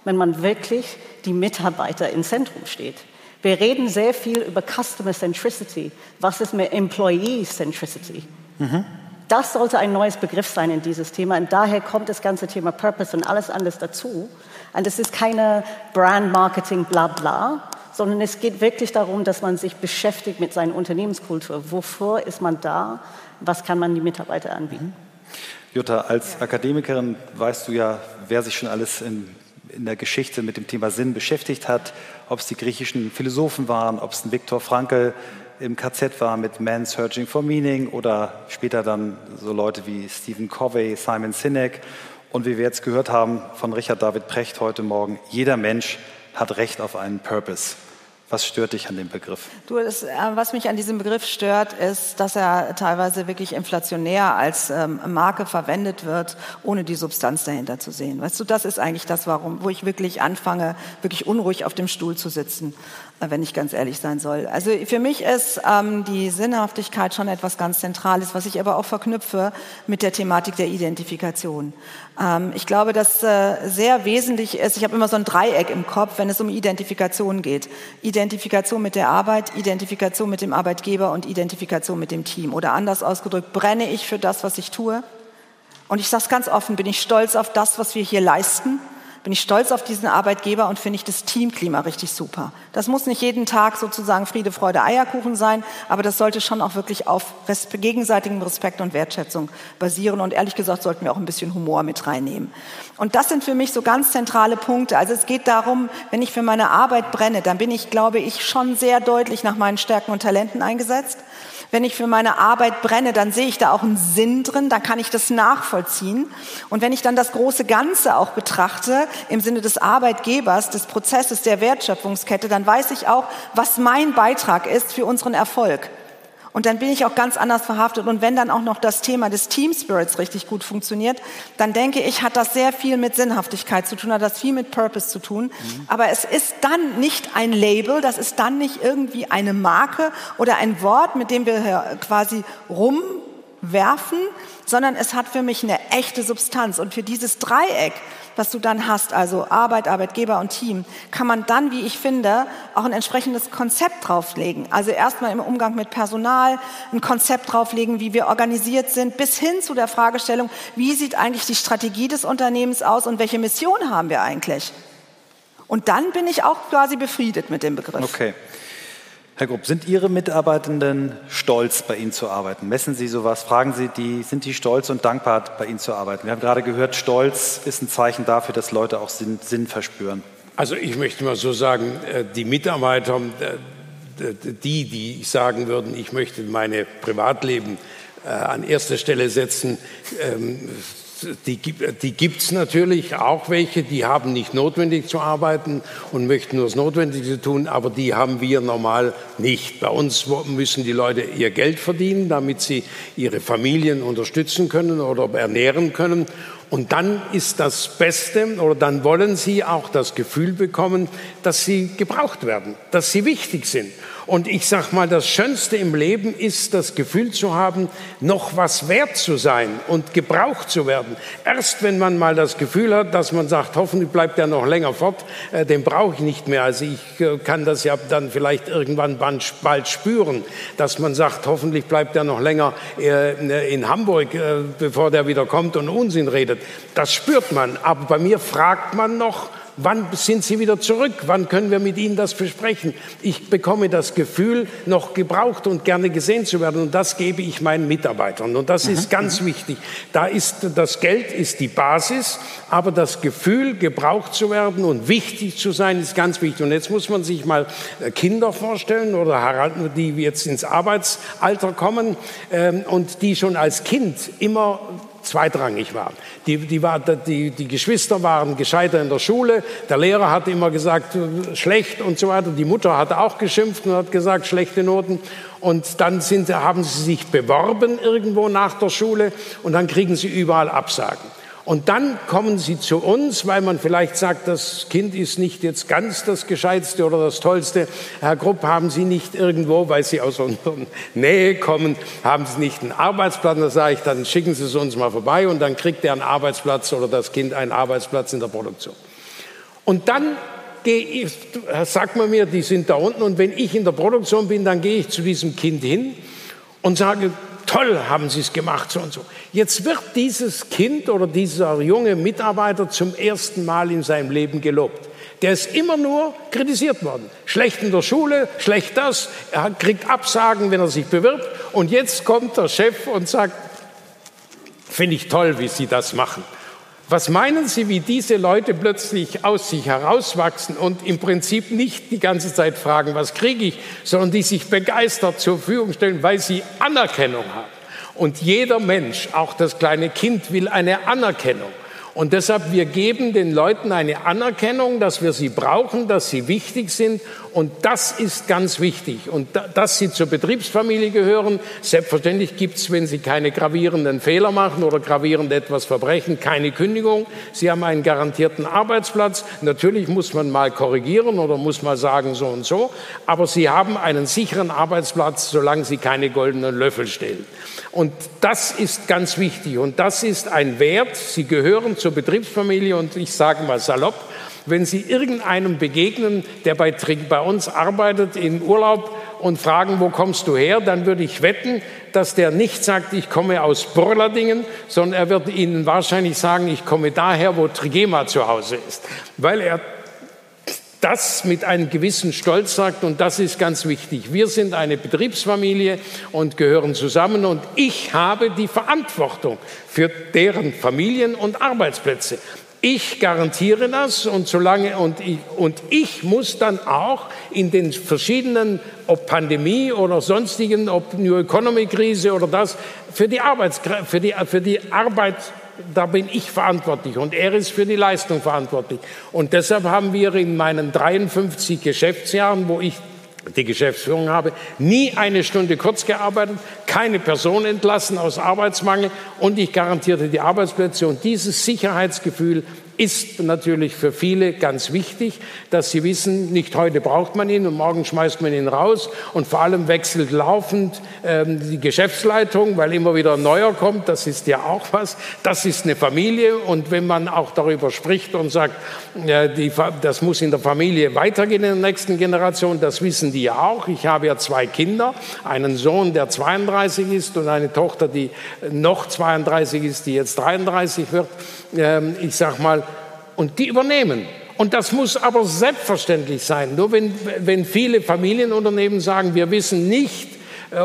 wenn man wirklich die Mitarbeiter im Zentrum steht. Wir reden sehr viel über Customer Centricity. Was ist mit Employee Centricity? Mhm. Das sollte ein neues Begriff sein in dieses Thema. Und daher kommt das ganze Thema Purpose und alles anderes dazu. Und es ist keine Brand Marketing, bla bla, sondern es geht wirklich darum, dass man sich beschäftigt mit seiner Unternehmenskultur. Wofür ist man da? Was kann man die Mitarbeiter anbieten? Jutta, als Akademikerin weißt du ja, wer sich schon alles in, in der Geschichte mit dem Thema Sinn beschäftigt hat, ob es die griechischen Philosophen waren, ob es ein Viktor Frankl im KZ war mit Man Searching for Meaning oder später dann so Leute wie Stephen Covey, Simon Sinek und wie wir jetzt gehört haben von Richard David Precht heute Morgen, jeder Mensch hat Recht auf einen Purpose. Was stört dich an dem Begriff? Du, das, äh, was mich an diesem Begriff stört, ist, dass er teilweise wirklich inflationär als ähm, Marke verwendet wird, ohne die Substanz dahinter zu sehen. Weißt du, das ist eigentlich das, warum, wo ich wirklich anfange, wirklich unruhig auf dem Stuhl zu sitzen, wenn ich ganz ehrlich sein soll. Also für mich ist ähm, die Sinnhaftigkeit schon etwas ganz Zentrales, was ich aber auch verknüpfe mit der Thematik der Identifikation. Ähm, ich glaube, dass äh, sehr wesentlich ist, ich habe immer so ein Dreieck im Kopf, wenn es um Identifikation geht. Identifikation mit der Arbeit, Identifikation mit dem Arbeitgeber und Identifikation mit dem Team. Oder anders ausgedrückt, brenne ich für das, was ich tue? Und ich sage es ganz offen, bin ich stolz auf das, was wir hier leisten? Bin ich stolz auf diesen Arbeitgeber und finde ich das Teamklima richtig super. Das muss nicht jeden Tag sozusagen Friede, Freude, Eierkuchen sein, aber das sollte schon auch wirklich auf gegenseitigem Respekt und Wertschätzung basieren. Und ehrlich gesagt sollten wir auch ein bisschen Humor mit reinnehmen. Und das sind für mich so ganz zentrale Punkte. Also es geht darum, wenn ich für meine Arbeit brenne, dann bin ich, glaube ich, schon sehr deutlich nach meinen Stärken und Talenten eingesetzt. Wenn ich für meine Arbeit brenne, dann sehe ich da auch einen Sinn drin, dann kann ich das nachvollziehen. Und wenn ich dann das große Ganze auch betrachte, im Sinne des Arbeitgebers, des Prozesses, der Wertschöpfungskette, dann weiß ich auch, was mein Beitrag ist für unseren Erfolg. Und dann bin ich auch ganz anders verhaftet. Und wenn dann auch noch das Thema des Team Spirits richtig gut funktioniert, dann denke ich, hat das sehr viel mit Sinnhaftigkeit zu tun, hat das viel mit Purpose zu tun. Mhm. Aber es ist dann nicht ein Label, das ist dann nicht irgendwie eine Marke oder ein Wort, mit dem wir quasi rumwerfen, sondern es hat für mich eine echte Substanz. Und für dieses Dreieck, was du dann hast, also Arbeit, Arbeitgeber und Team, kann man dann, wie ich finde, auch ein entsprechendes Konzept drauflegen. Also erstmal im Umgang mit Personal ein Konzept drauflegen, wie wir organisiert sind, bis hin zu der Fragestellung, wie sieht eigentlich die Strategie des Unternehmens aus und welche Mission haben wir eigentlich? Und dann bin ich auch quasi befriedet mit dem Begriff. Okay. Herr Grupp, sind Ihre Mitarbeitenden stolz, bei Ihnen zu arbeiten? Messen Sie sowas? Fragen Sie die, sind die stolz und dankbar, bei Ihnen zu arbeiten? Wir haben gerade gehört, Stolz ist ein Zeichen dafür, dass Leute auch Sinn, Sinn verspüren. Also ich möchte mal so sagen, äh, die Mitarbeiter, äh, die, die sagen würden, ich möchte meine Privatleben äh, an erster Stelle setzen, ähm, die, die gibt es natürlich auch welche, die haben nicht notwendig zu arbeiten und möchten nur das Notwendige tun, aber die haben wir normal nicht. Bei uns müssen die Leute ihr Geld verdienen, damit sie ihre Familien unterstützen können oder ernähren können. Und dann ist das Beste oder dann wollen sie auch das Gefühl bekommen, dass sie gebraucht werden, dass sie wichtig sind. Und ich sag mal, das Schönste im Leben ist das Gefühl zu haben, noch was wert zu sein und gebraucht zu werden. Erst wenn man mal das Gefühl hat, dass man sagt, hoffentlich bleibt er noch länger fort, äh, den brauche ich nicht mehr. Also ich äh, kann das ja dann vielleicht irgendwann bald spüren, dass man sagt, hoffentlich bleibt er noch länger äh, in Hamburg, äh, bevor der wieder kommt und Unsinn redet. Das spürt man. Aber bei mir fragt man noch, Wann sind Sie wieder zurück? Wann können wir mit Ihnen das besprechen? Ich bekomme das Gefühl, noch gebraucht und gerne gesehen zu werden. Und das gebe ich meinen Mitarbeitern. Und das ist mhm. ganz mhm. wichtig. Da ist das Geld ist die Basis, aber das Gefühl, gebraucht zu werden und wichtig zu sein, ist ganz wichtig. Und jetzt muss man sich mal äh, Kinder vorstellen oder die jetzt ins Arbeitsalter kommen ähm, und die schon als Kind immer zweitrangig waren. Die, die, war, die, die Geschwister waren gescheiter in der Schule, der Lehrer hat immer gesagt, schlecht und so weiter. Die Mutter hat auch geschimpft und hat gesagt, schlechte Noten. Und dann sind, haben sie sich beworben irgendwo nach der Schule und dann kriegen sie überall Absagen. Und dann kommen sie zu uns, weil man vielleicht sagt, das Kind ist nicht jetzt ganz das Gescheitste oder das Tollste. Herr Grupp, haben Sie nicht irgendwo, weil Sie aus unserer *laughs* Nähe kommen, haben Sie nicht einen Arbeitsplatz? Da sage ich, dann schicken Sie es uns mal vorbei und dann kriegt er einen Arbeitsplatz oder das Kind einen Arbeitsplatz in der Produktion. Und dann gehe sagt man mir, die sind da unten und wenn ich in der Produktion bin, dann gehe ich zu diesem Kind hin und sage, toll haben Sie es gemacht, so und so. Jetzt wird dieses Kind oder dieser junge Mitarbeiter zum ersten Mal in seinem Leben gelobt. Der ist immer nur kritisiert worden. Schlecht in der Schule, schlecht das, er kriegt Absagen, wenn er sich bewirbt. Und jetzt kommt der Chef und sagt, finde ich toll, wie Sie das machen. Was meinen Sie, wie diese Leute plötzlich aus sich herauswachsen und im Prinzip nicht die ganze Zeit fragen, was kriege ich, sondern die sich begeistert zur Verfügung stellen, weil sie Anerkennung haben. Und jeder Mensch, auch das kleine Kind, will eine Anerkennung. Und deshalb, wir geben den Leuten eine Anerkennung, dass wir sie brauchen, dass sie wichtig sind. Und das ist ganz wichtig. Und dass sie zur Betriebsfamilie gehören, selbstverständlich gibt es, wenn sie keine gravierenden Fehler machen oder gravierend etwas verbrechen, keine Kündigung. Sie haben einen garantierten Arbeitsplatz. Natürlich muss man mal korrigieren oder muss mal sagen so und so. Aber sie haben einen sicheren Arbeitsplatz, solange sie keine goldenen Löffel stellen. Und das ist ganz wichtig. Und das ist ein Wert. Sie gehören zur Betriebsfamilie. Und ich sage mal salopp, wenn Sie irgendeinem begegnen, der bei, bei uns arbeitet im Urlaub und fragen, wo kommst du her, dann würde ich wetten, dass der nicht sagt, ich komme aus Borladingen, sondern er wird Ihnen wahrscheinlich sagen, ich komme daher, wo Trigema zu Hause ist, weil er das mit einem gewissen Stolz sagt und das ist ganz wichtig. Wir sind eine Betriebsfamilie und gehören zusammen und ich habe die Verantwortung für deren Familien und Arbeitsplätze. Ich garantiere das und solange und ich, und ich muss dann auch in den verschiedenen, ob Pandemie oder sonstigen, ob New Economy Krise oder das, für die Arbeits, für die, für die Arbeit, da bin ich verantwortlich und er ist für die Leistung verantwortlich. Und deshalb haben wir in meinen 53 Geschäftsjahren, wo ich die Geschäftsführung habe, nie eine Stunde kurz gearbeitet, keine Person entlassen aus Arbeitsmangel und ich garantierte die Arbeitsplätze. Und dieses Sicherheitsgefühl ist natürlich für viele ganz wichtig, dass sie wissen, nicht heute braucht man ihn und morgen schmeißt man ihn raus und vor allem wechselt laufend ähm, die Geschäftsleitung, weil immer wieder ein neuer kommt. Das ist ja auch was. Das ist eine Familie und wenn man auch darüber spricht und sagt, äh, die, das muss in der Familie weitergehen in der nächsten Generation, das wissen die ja auch. Ich habe ja zwei Kinder, einen Sohn, der 32 ist und eine Tochter, die noch 32 ist, die jetzt 33 wird. Ähm, ich sag mal, und die übernehmen. Und das muss aber selbstverständlich sein. Nur wenn, wenn viele Familienunternehmen sagen, wir wissen nicht,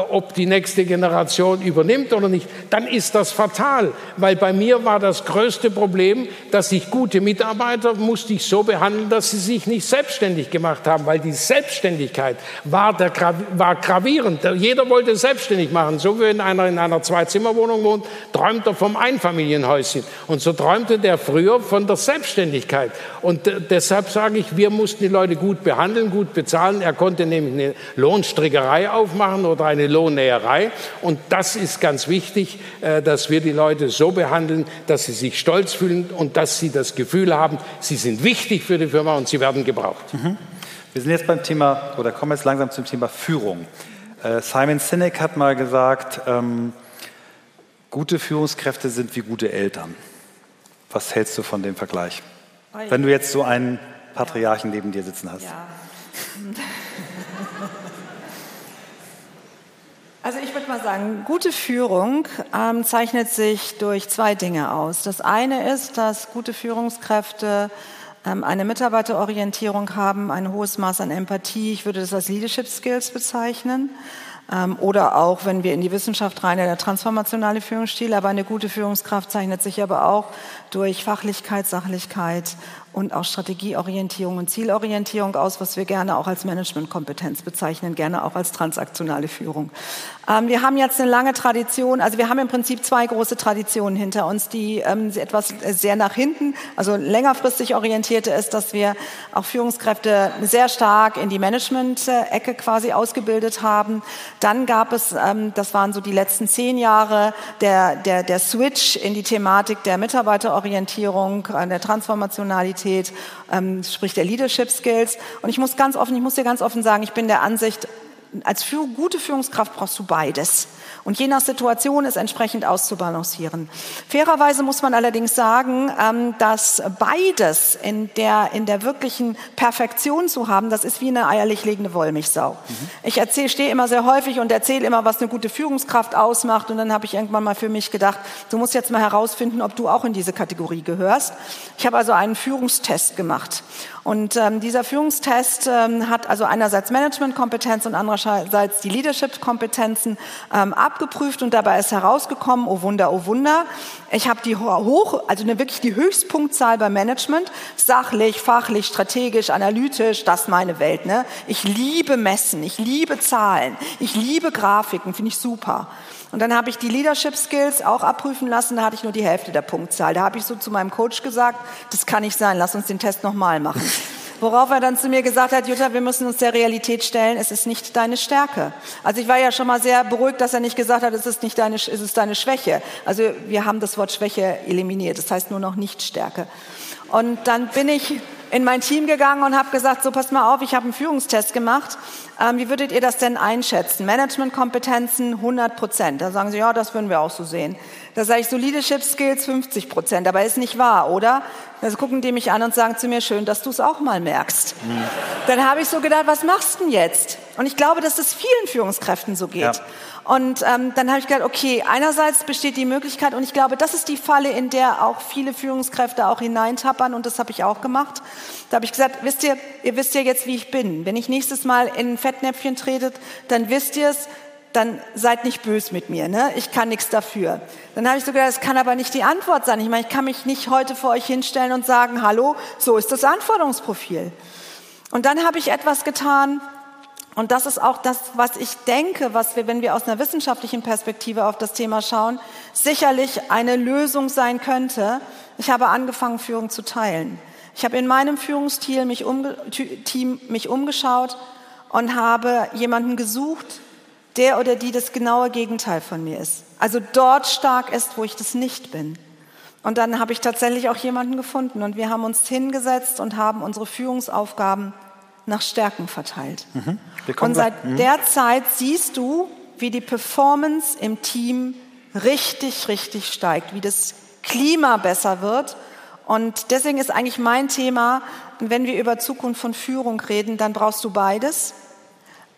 ob die nächste Generation übernimmt oder nicht, dann ist das fatal. Weil bei mir war das größte Problem, dass ich gute Mitarbeiter musste ich so behandeln, dass sie sich nicht selbstständig gemacht haben, weil die Selbstständigkeit war, der, war gravierend. Jeder wollte selbstständig machen. So wie wenn einer in einer Zwei-Zimmer-Wohnung wohnt, träumt er vom Einfamilienhäuschen. Und so träumte der früher von der Selbstständigkeit. Und äh, deshalb sage ich, wir mussten die Leute gut behandeln, gut bezahlen. Er konnte nämlich eine Lohnstrickerei aufmachen oder eine Lohnnäherei. Und das ist ganz wichtig, äh, dass wir die Leute so behandeln, dass sie sich stolz fühlen und dass sie das Gefühl haben, sie sind wichtig für die Firma und sie werden gebraucht. Mhm. Wir sind jetzt beim Thema oder kommen jetzt langsam zum Thema Führung. Äh, Simon Sinek hat mal gesagt, ähm, gute Führungskräfte sind wie gute Eltern. Was hältst du von dem Vergleich? Wenn du jetzt so einen Patriarchen neben dir sitzen hast. Ja. Also ich würde mal sagen, gute Führung ähm, zeichnet sich durch zwei Dinge aus. Das eine ist, dass gute Führungskräfte ähm, eine Mitarbeiterorientierung haben, ein hohes Maß an Empathie. Ich würde das als Leadership Skills bezeichnen. Ähm, oder auch, wenn wir in die Wissenschaft rein, der transformationale Führungsstil. Aber eine gute Führungskraft zeichnet sich aber auch durch Fachlichkeit, Sachlichkeit und auch Strategieorientierung und Zielorientierung aus, was wir gerne auch als Managementkompetenz bezeichnen, gerne auch als transaktionale Führung. Ähm, wir haben jetzt eine lange Tradition, also wir haben im Prinzip zwei große Traditionen hinter uns, die ähm, etwas sehr nach hinten, also längerfristig orientierte ist, dass wir auch Führungskräfte sehr stark in die Management-Ecke quasi ausgebildet haben. Dann gab es, ähm, das waren so die letzten zehn Jahre, der, der, der Switch in die Thematik der Mitarbeiterorientierung, äh, der Transformationalität Qualität, ähm, sprich der Leadership Skills. Und ich muss ganz offen, ich muss dir ganz offen sagen, ich bin der Ansicht, als für, gute Führungskraft brauchst du beides. Und je nach Situation ist entsprechend auszubalancieren. Fairerweise muss man allerdings sagen, ähm, dass beides in der, in der wirklichen Perfektion zu haben, das ist wie eine eierlich legende Wollmilchsau. Mhm. Ich erzähle, stehe immer sehr häufig und erzähle immer, was eine gute Führungskraft ausmacht. Und dann habe ich irgendwann mal für mich gedacht, du musst jetzt mal herausfinden, ob du auch in diese Kategorie gehörst. Ich habe also einen Führungstest gemacht. Und ähm, dieser Führungstest ähm, hat also einerseits Managementkompetenz und andererseits die Leadership-Kompetenzen ähm, abgeprüft und dabei ist herausgekommen, oh Wunder, oh Wunder, ich habe die hoch, also eine, wirklich die Höchstpunktzahl beim Management, sachlich, fachlich, strategisch, analytisch, das ist meine Welt. Ne? Ich liebe Messen, ich liebe Zahlen, ich liebe Grafiken, finde ich super. Und dann habe ich die Leadership Skills auch abprüfen lassen, da hatte ich nur die Hälfte der Punktzahl. Da habe ich so zu meinem Coach gesagt, das kann nicht sein, lass uns den Test nochmal machen. *laughs* Worauf er dann zu mir gesagt hat, Jutta, wir müssen uns der Realität stellen, es ist nicht deine Stärke. Also ich war ja schon mal sehr beruhigt, dass er nicht gesagt hat, es ist nicht deine, es ist deine Schwäche. Also wir haben das Wort Schwäche eliminiert, das heißt nur noch nicht Stärke. Und dann bin ich in mein Team gegangen und habe gesagt, so passt mal auf, ich habe einen Führungstest gemacht. Ähm, wie würdet ihr das denn einschätzen? Managementkompetenzen 100 Prozent. Da sagen sie, ja, das würden wir auch so sehen. Da sage ich so Leadership Skills 50 Prozent, aber ist nicht wahr, oder? Also gucken die mich an und sagen zu mir, schön, dass du es auch mal merkst. Mhm. Dann habe ich so gedacht, was machst du denn jetzt? Und ich glaube, dass es vielen Führungskräften so geht. Ja. Und ähm, dann habe ich gedacht, okay, einerseits besteht die Möglichkeit, und ich glaube, das ist die Falle, in der auch viele Führungskräfte auch hineintappern, und das habe ich auch gemacht. Da habe ich gesagt, wisst ihr, ihr wisst ja jetzt, wie ich bin. Wenn ich nächstes Mal in ein Fettnäpfchen tretet, dann wisst ihr es, dann seid nicht bös mit mir, ne? Ich kann nichts dafür. Dann habe ich so gedacht, das kann aber nicht die Antwort sein. Ich meine, ich kann mich nicht heute vor euch hinstellen und sagen, hallo, so ist das Anforderungsprofil. Und dann habe ich etwas getan, und das ist auch das, was ich denke, was wir, wenn wir aus einer wissenschaftlichen Perspektive auf das Thema schauen, sicherlich eine Lösung sein könnte. Ich habe angefangen, Führung zu teilen. Ich habe in meinem Führungsteam mich, umge Team mich umgeschaut und habe jemanden gesucht, der oder die das genaue Gegenteil von mir ist. Also dort stark ist, wo ich das nicht bin. Und dann habe ich tatsächlich auch jemanden gefunden und wir haben uns hingesetzt und haben unsere Führungsaufgaben nach Stärken verteilt. Mhm. Und seit mhm. der Zeit siehst du, wie die Performance im Team richtig, richtig steigt, wie das Klima besser wird. Und deswegen ist eigentlich mein Thema, wenn wir über Zukunft von Führung reden, dann brauchst du beides.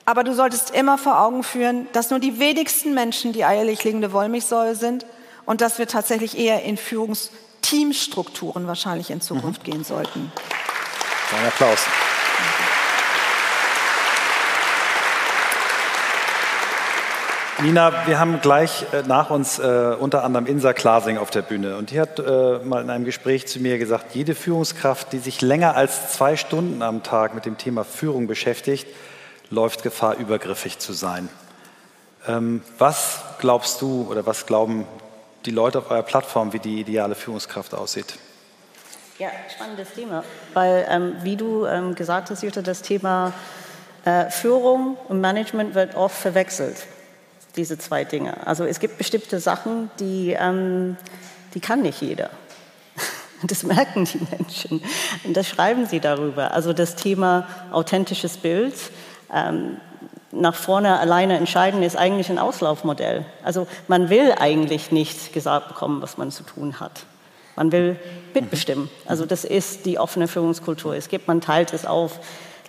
Aber du solltest immer vor Augen führen, dass nur die wenigsten Menschen die eierlich liegende Wollmilchsäule sind und dass wir tatsächlich eher in Führungsteamstrukturen wahrscheinlich in Zukunft mhm. gehen sollten. Ein Applaus. Nina, wir haben gleich äh, nach uns äh, unter anderem Insa Klasing auf der Bühne. Und die hat äh, mal in einem Gespräch zu mir gesagt, jede Führungskraft, die sich länger als zwei Stunden am Tag mit dem Thema Führung beschäftigt, läuft Gefahr, übergriffig zu sein. Ähm, was glaubst du oder was glauben die Leute auf eurer Plattform, wie die ideale Führungskraft aussieht? Ja, spannendes Thema, weil ähm, wie du ähm, gesagt hast, Jutta, das Thema äh, Führung und Management wird oft verwechselt, diese zwei Dinge. Also es gibt bestimmte Sachen, die, ähm, die kann nicht jeder. *laughs* Das merken die Menschen und das schreiben sie darüber. Also das Thema authentisches Bild, ähm, nach vorne alleine entscheiden, ist eigentlich ein Auslaufmodell. Also man will eigentlich nicht gesagt bekommen, was man zu tun hat. Man will mitbestimmen. Also das ist die offene Führungskultur. Es gibt, man teilt es auf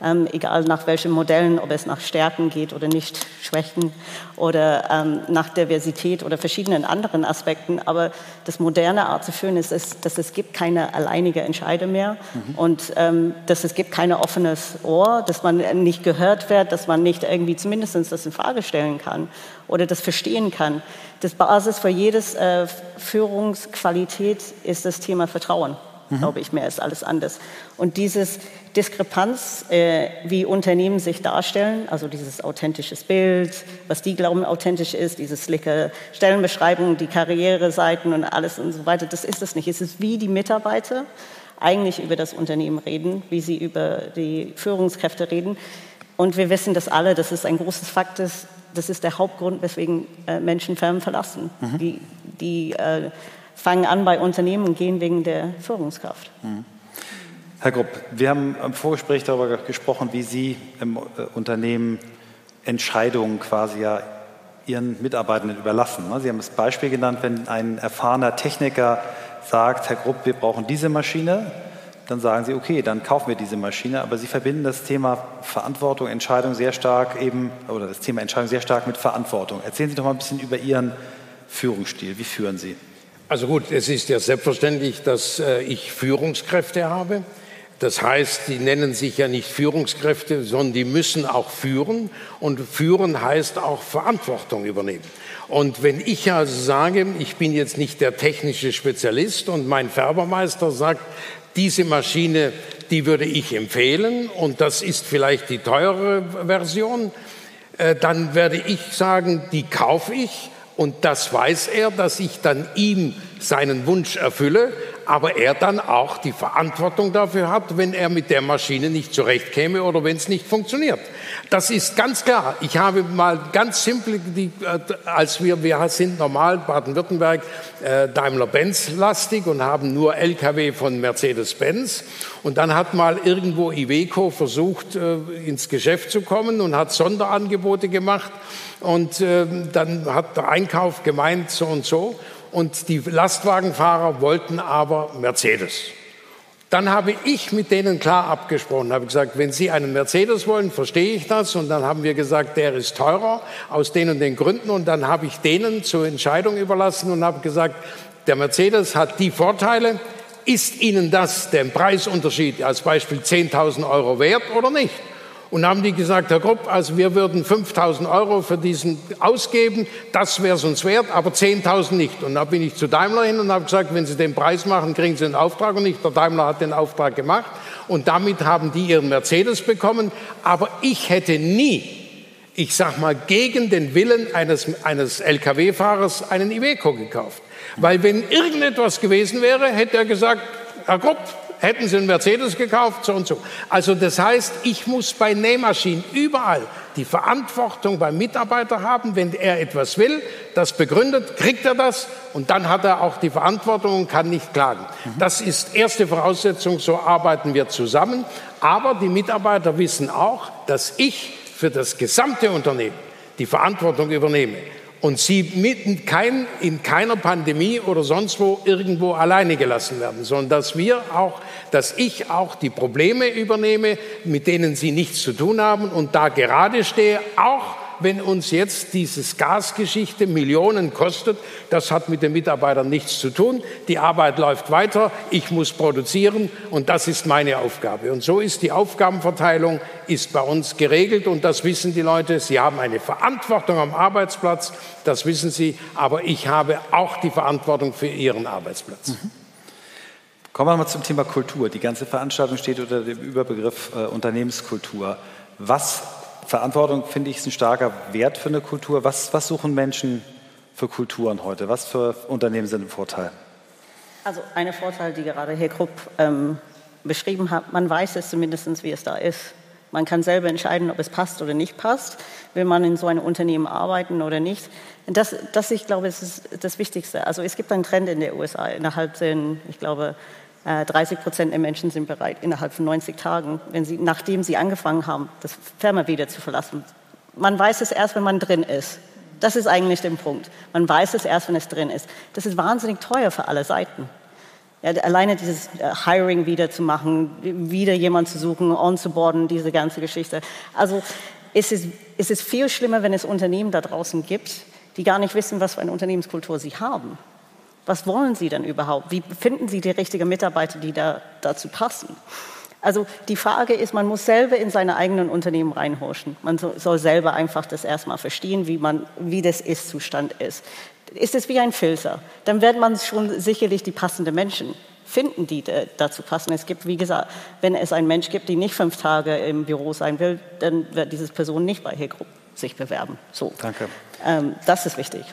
ähm, egal nach welchen Modellen, ob es nach Stärken geht oder nicht Schwächen oder ähm, nach Diversität oder verschiedenen anderen Aspekten. Aber das moderne Art zu führen ist, ist dass es gibt keine alleinige Entscheide mehr mhm. und ähm, dass es gibt kein offenes Ohr, dass man nicht gehört wird, dass man nicht irgendwie zumindest das in Frage stellen kann oder das verstehen kann. Das Basis für jedes äh, Führungsqualität ist das Thema Vertrauen mhm. glaube ich, mehr ist alles anders. Und dieses Diskrepanz, äh, wie Unternehmen sich darstellen, also dieses authentisches Bild, was die glauben authentisch ist, diese slicke Stellenbeschreibung, die Karriereseiten und alles und so weiter, das ist es nicht. Es ist wie die Mitarbeiter eigentlich über das Unternehmen reden, wie sie über die Führungskräfte reden. Und wir wissen das alle, dass es ein großes Fakt ist, das ist der Hauptgrund, weswegen äh, Menschen Firmen verlassen. Mhm. Die, die äh, fangen an bei Unternehmen und gehen wegen der Führungskraft. Mhm. Herr Grupp, wir haben im Vorgespräch darüber gesprochen, wie Sie im äh, Unternehmen Entscheidungen quasi ja Ihren Mitarbeitenden überlassen. Ne? Sie haben das Beispiel genannt, wenn ein erfahrener Techniker sagt, Herr Grupp, wir brauchen diese Maschine, dann sagen Sie, okay, dann kaufen wir diese Maschine. Aber Sie verbinden das Thema Verantwortung, Entscheidung sehr stark eben, oder das Thema Entscheidung sehr stark mit Verantwortung. Erzählen Sie doch mal ein bisschen über Ihren Führungsstil. Wie führen Sie? Also gut, es ist ja selbstverständlich, dass äh, ich Führungskräfte habe Das heißt, die nennen sich ja nicht Führungskräfte, sondern die müssen auch führen. Und führen heißt auch Verantwortung übernehmen. Und wenn ich also sage, ich bin jetzt nicht der technische Spezialist und mein Färbermeister sagt, diese Maschine, die würde ich empfehlen und das ist vielleicht die teure Version, äh, dann werde ich sagen, die kaufe ich und das weiß er, dass ich dann ihm seinen Wunsch erfülle aber er dann auch die Verantwortung dafür hat, wenn er mit der Maschine nicht zurechtkäme oder wenn es nicht funktioniert. Das ist ganz klar. Ich habe mal ganz simpel, die, äh, als wir, wir sind normal Baden-Württemberg äh, Daimler-Benz-lastig und haben nur LKW von Mercedes-Benz. Und dann hat mal irgendwo Iveco versucht, äh, ins Geschäft zu kommen und hat Sonderangebote gemacht. Und äh, dann hat der Einkauf gemeint, so und so und die Lastwagenfahrer wollten aber Mercedes. Dann habe ich mit denen klar abgesprochen, habe gesagt, wenn Sie einen Mercedes wollen, verstehe ich das. Und dann haben wir gesagt, der ist teurer aus den und den Gründen. Und dann habe ich denen zur Entscheidung überlassen und habe gesagt, der Mercedes hat die Vorteile. Ist Ihnen das der Preisunterschied als Beispiel 10.000 Euro wert oder nicht? Und haben die gesagt, Herr Grupp, also wir würden 5000 Euro für diesen ausgeben, das wäre es uns wert, aber 10.000 nicht. Und da bin ich zu Daimler hin und habe gesagt, wenn Sie den Preis machen, kriegen Sie den Auftrag und nicht. Der Daimler hat den Auftrag gemacht und damit haben die ihren Mercedes bekommen. Aber ich hätte nie, ich sag mal, gegen den Willen eines, eines Lkw-Fahrers einen Iveco gekauft. Weil wenn irgendetwas gewesen wäre, hätte er gesagt, Herr Grupp, hätten Sie einen Mercedes gekauft, so und so. Also das heißt, ich muss bei Nähmaschinen überall die Verantwortung beim Mitarbeiter haben, wenn er etwas will, das begründet, kriegt er das und dann hat er auch die Verantwortung und kann nicht klagen. Mhm. Das ist erste Voraussetzung, so arbeiten wir zusammen. Aber die Mitarbeiter wissen auch, dass ich für das gesamte Unternehmen die Verantwortung übernehme und sie mitten kein, in keiner Pandemie oder sonst wo irgendwo alleine gelassen werden, sondern dass wir auch, dass ich auch die Probleme übernehme, mit denen sie nichts zu tun haben und da gerade stehe, auch wenn uns jetzt dieses Gasgeschichte Millionen kostet, das hat mit den Mitarbeitern nichts zu tun. Die Arbeit läuft weiter, ich muss produzieren und das ist meine Aufgabe. Und so ist die Aufgabenverteilung ist bei uns geregelt und das wissen die Leute. Sie haben eine Verantwortung am Arbeitsplatz, das wissen sie, aber ich habe auch die Verantwortung für ihren Arbeitsplatz. Mhm. Kommen wir mal zum Thema Kultur. Die ganze Veranstaltung steht unter dem Überbegriff äh, Unternehmenskultur. Was Verantwortung, finde ich, ist ein starker Wert für eine Kultur. Was, was suchen Menschen für Kulturen heute? Was für Unternehmen sind ein Vorteil? Also eine Vorteil, die gerade Herr Krupp ähm, beschrieben hat, man weiß es zumindest, wie es da ist. Man kann selber entscheiden, ob es passt oder nicht passt. Will man in so einem Unternehmen arbeiten oder nicht? Das, das ich glaube, ist das Wichtigste. Also es gibt einen Trend in den USA innerhalb den, ich glaube, 30 äh, Prozent der Menschen sind bereit, innerhalb von 90 Tagen, wenn sie, nachdem sie angefangen haben, das Firma wieder zu verlassen. Man weiß es erst, wenn man drin ist. Das ist eigentlich der Punkt. Man weiß es erst, wenn es drin ist. Das ist wahnsinnig teuer für alle Seiten. Ja, alleine dieses äh, Hiring wieder zu machen, wieder jemanden zu suchen, onzuboarden, diese ganze Geschichte. Also es ist, es ist viel schlimmer, wenn es Unternehmen da draußen gibt, die gar nicht wissen, was für eine Unternehmenskultur sie haben. Was wollen Sie denn überhaupt? Wie finden Sie die richtigen Mitarbeiter, die da, dazu passen? Also die Frage ist, man muss selber in seine eigenen Unternehmen reinhorchen. Man soll selber einfach das erstmal verstehen, wie, man, wie das Ist-Zustand ist. Ist es wie ein Filter? Dann wird man schon sicherlich die passenden Menschen finden, die dazu passen. Es gibt, wie gesagt, wenn es einen Mensch gibt, der nicht fünf Tage im Büro sein will, dann wird diese Person nicht bei Hegrupp sich bewerben. So. Danke. Ähm, das ist wichtig.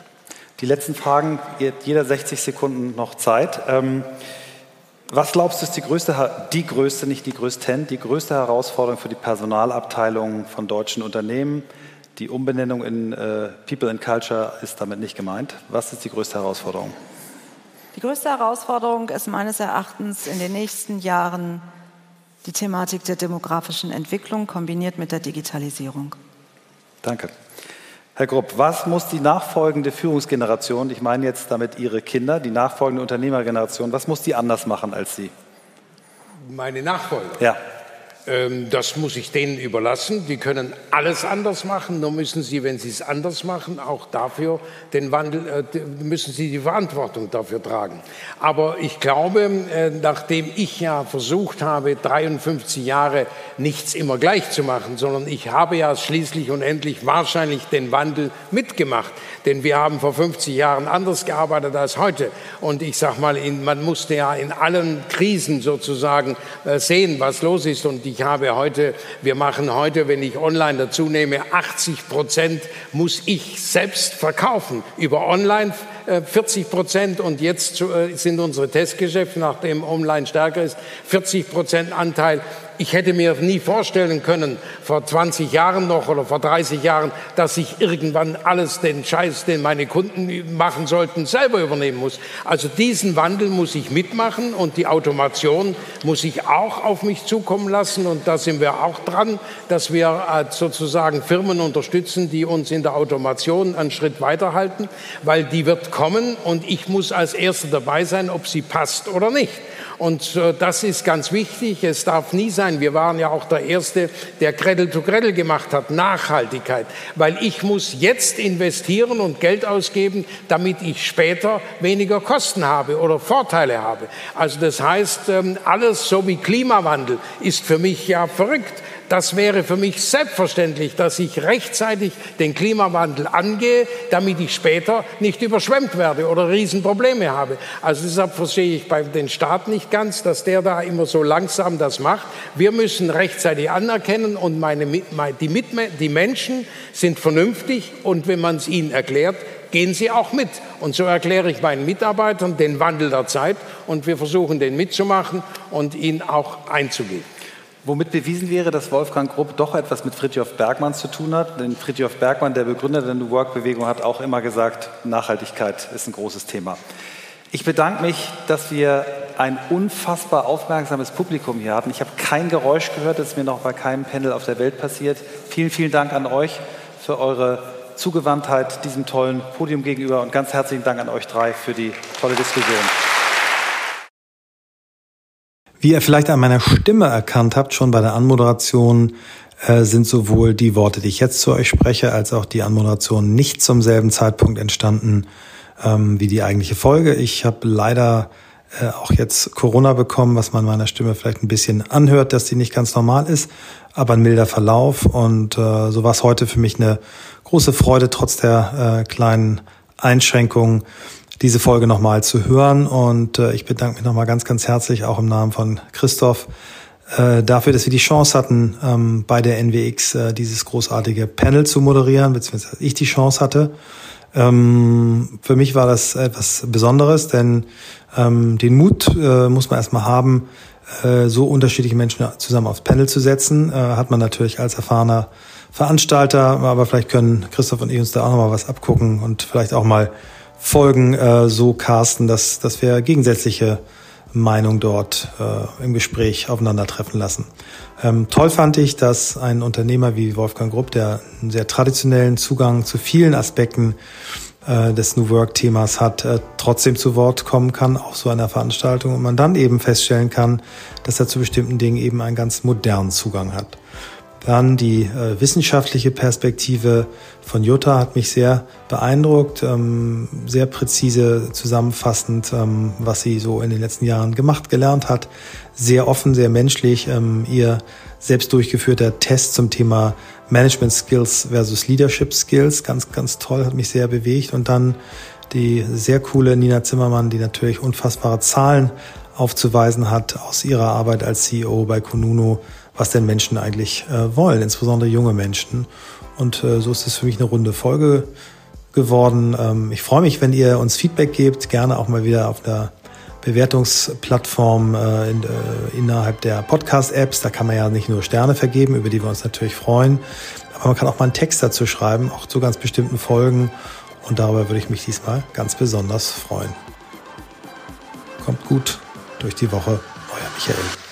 Die letzten Fragen, jeder 60 Sekunden noch Zeit. Ähm, was glaubst du ist die größte, die größte, nicht die größten, die größte Herausforderung für die Personalabteilung von deutschen Unternehmen? Die Umbenennung in äh, People and Culture ist damit nicht gemeint. Was ist die größte Herausforderung? Die größte Herausforderung ist meines Erachtens in den nächsten Jahren die Thematik der demografischen Entwicklung kombiniert mit der Digitalisierung. Danke. Herr Grupp, was muss die nachfolgende Führungsgeneration, ich meine jetzt damit Ihre Kinder, die nachfolgende Unternehmergeneration, was muss die anders machen als Sie? Meine Nachfolger? Ja. Ähm, das muss ich denen überlassen. Die können alles anders machen. Nur müssen sie, wenn sie es anders machen, auch dafür den Wandel, äh, müssen sie die Verantwortung dafür tragen. Aber ich glaube, äh, nachdem ich ja versucht habe, 53 Jahre nichts immer gleich zu machen, sondern ich habe ja schließlich und endlich wahrscheinlich den Wandel mitgemacht. Denn wir haben vor 50 Jahren anders gearbeitet als heute. Und ich sage mal, man musste ja in allen Krisen sozusagen äh, sehen, was los ist. Und ich habe heute, wir machen heute, wenn ich online dazu nehme, 80 Prozent muss ich selbst verkaufen über online. 40 äh, Prozent und jetzt äh, sind unsere Testgeschäfte, nachdem online stärker ist, 40 Prozent Anteil ich hätte mir nie vorstellen können, vor 20 Jahren noch oder vor 30 Jahren, dass ich irgendwann alles den Scheiß, den meine Kunden machen sollten, selber übernehmen muss. Also diesen Wandel muss ich mitmachen und die Automation muss ich auch auf mich zukommen lassen. Und da sind wir auch dran, dass wir äh, sozusagen Firmen unterstützen, die uns in der Automation einen Schritt weiterhalten, weil die wird kommen und ich muss als Erster dabei sein, ob sie passt oder nicht. Und äh, das ist ganz wichtig. Es darf nie sein, wir waren ja auch der Erste, der Cradle to Cradle gemacht hat, Nachhaltigkeit. Weil ich muss jetzt investieren und Geld ausgeben, damit ich später weniger Kosten habe oder Vorteile habe. Also das heißt, ähm, alles so wie Klimawandel ist für mich ja verrückt. Das wäre für mich selbstverständlich, dass ich rechtzeitig den Klimawandel angehe, damit ich später nicht überschwemmt werde oder Riesenprobleme habe. Also deshalb verstehe ich bei den Staaten nicht ganz, dass der da immer so langsam das macht. Wir müssen rechtzeitig anerkennen und meine, die, Mitme die Menschen sind vernünftig und wenn man es ihnen erklärt, gehen sie auch mit. Und so erkläre ich meinen Mitarbeitern den Wandel der Zeit und wir versuchen den mitzumachen und ihn auch einzugehen. Womit bewiesen wäre, dass Wolfgang Grupp doch etwas mit Fritjof Bergmann zu tun hat. Denn Fritjof Bergmann, der Begründer der New Work-Bewegung, hat auch immer gesagt, Nachhaltigkeit ist ein großes Thema. Ich bedanke mich, dass wir ein unfassbar aufmerksames Publikum hier hatten. Ich habe kein Geräusch gehört, das ist mir noch bei keinem Panel auf der Welt passiert. Vielen, vielen Dank an euch für eure Zugewandtheit diesem tollen Podium gegenüber und ganz herzlichen Dank an euch drei für die tolle Diskussion. Wie ihr vielleicht an meiner Stimme erkannt habt, schon bei der Anmoderation äh, sind sowohl die Worte, die ich jetzt zu euch spreche, als auch die Anmoderation nicht zum selben Zeitpunkt entstanden ähm, wie die eigentliche Folge. Ich habe leider äh, auch jetzt Corona bekommen, was man meiner Stimme vielleicht ein bisschen anhört, dass die nicht ganz normal ist, aber ein milder Verlauf. Und äh, so war es heute für mich eine große Freude, trotz der äh, kleinen Einschränkungen diese Folge nochmal zu hören. Und äh, ich bedanke mich nochmal ganz, ganz herzlich auch im Namen von Christoph äh, dafür, dass wir die Chance hatten, ähm, bei der NWX äh, dieses großartige Panel zu moderieren, beziehungsweise ich die Chance hatte. Ähm, für mich war das etwas Besonderes, denn ähm, den Mut äh, muss man erstmal haben, äh, so unterschiedliche Menschen zusammen aufs Panel zu setzen. Äh, hat man natürlich als erfahrener Veranstalter, aber vielleicht können Christoph und ich uns da auch nochmal was abgucken und vielleicht auch mal Folgen äh, so casten, dass, dass wir gegensätzliche Meinung dort äh, im Gespräch aufeinandertreffen lassen. Ähm, toll fand ich, dass ein Unternehmer wie Wolfgang Grupp, der einen sehr traditionellen Zugang zu vielen Aspekten äh, des New Work-Themas hat, äh, trotzdem zu Wort kommen kann, auch so einer Veranstaltung, und man dann eben feststellen kann, dass er zu bestimmten Dingen eben einen ganz modernen Zugang hat. Dann die äh, wissenschaftliche Perspektive von Jutta hat mich sehr beeindruckt, ähm, sehr präzise zusammenfassend, ähm, was sie so in den letzten Jahren gemacht, gelernt hat. Sehr offen, sehr menschlich. Ähm, ihr selbst durchgeführter Test zum Thema Management Skills versus Leadership Skills, ganz, ganz toll, hat mich sehr bewegt. Und dann die sehr coole Nina Zimmermann, die natürlich unfassbare Zahlen aufzuweisen hat aus ihrer Arbeit als CEO bei Konuno was denn Menschen eigentlich äh, wollen, insbesondere junge Menschen. Und äh, so ist es für mich eine runde Folge geworden. Ähm, ich freue mich, wenn ihr uns Feedback gebt, gerne auch mal wieder auf der Bewertungsplattform äh, in, äh, innerhalb der Podcast-Apps. Da kann man ja nicht nur Sterne vergeben, über die wir uns natürlich freuen, aber man kann auch mal einen Text dazu schreiben, auch zu ganz bestimmten Folgen. Und darüber würde ich mich diesmal ganz besonders freuen. Kommt gut durch die Woche, euer Michael.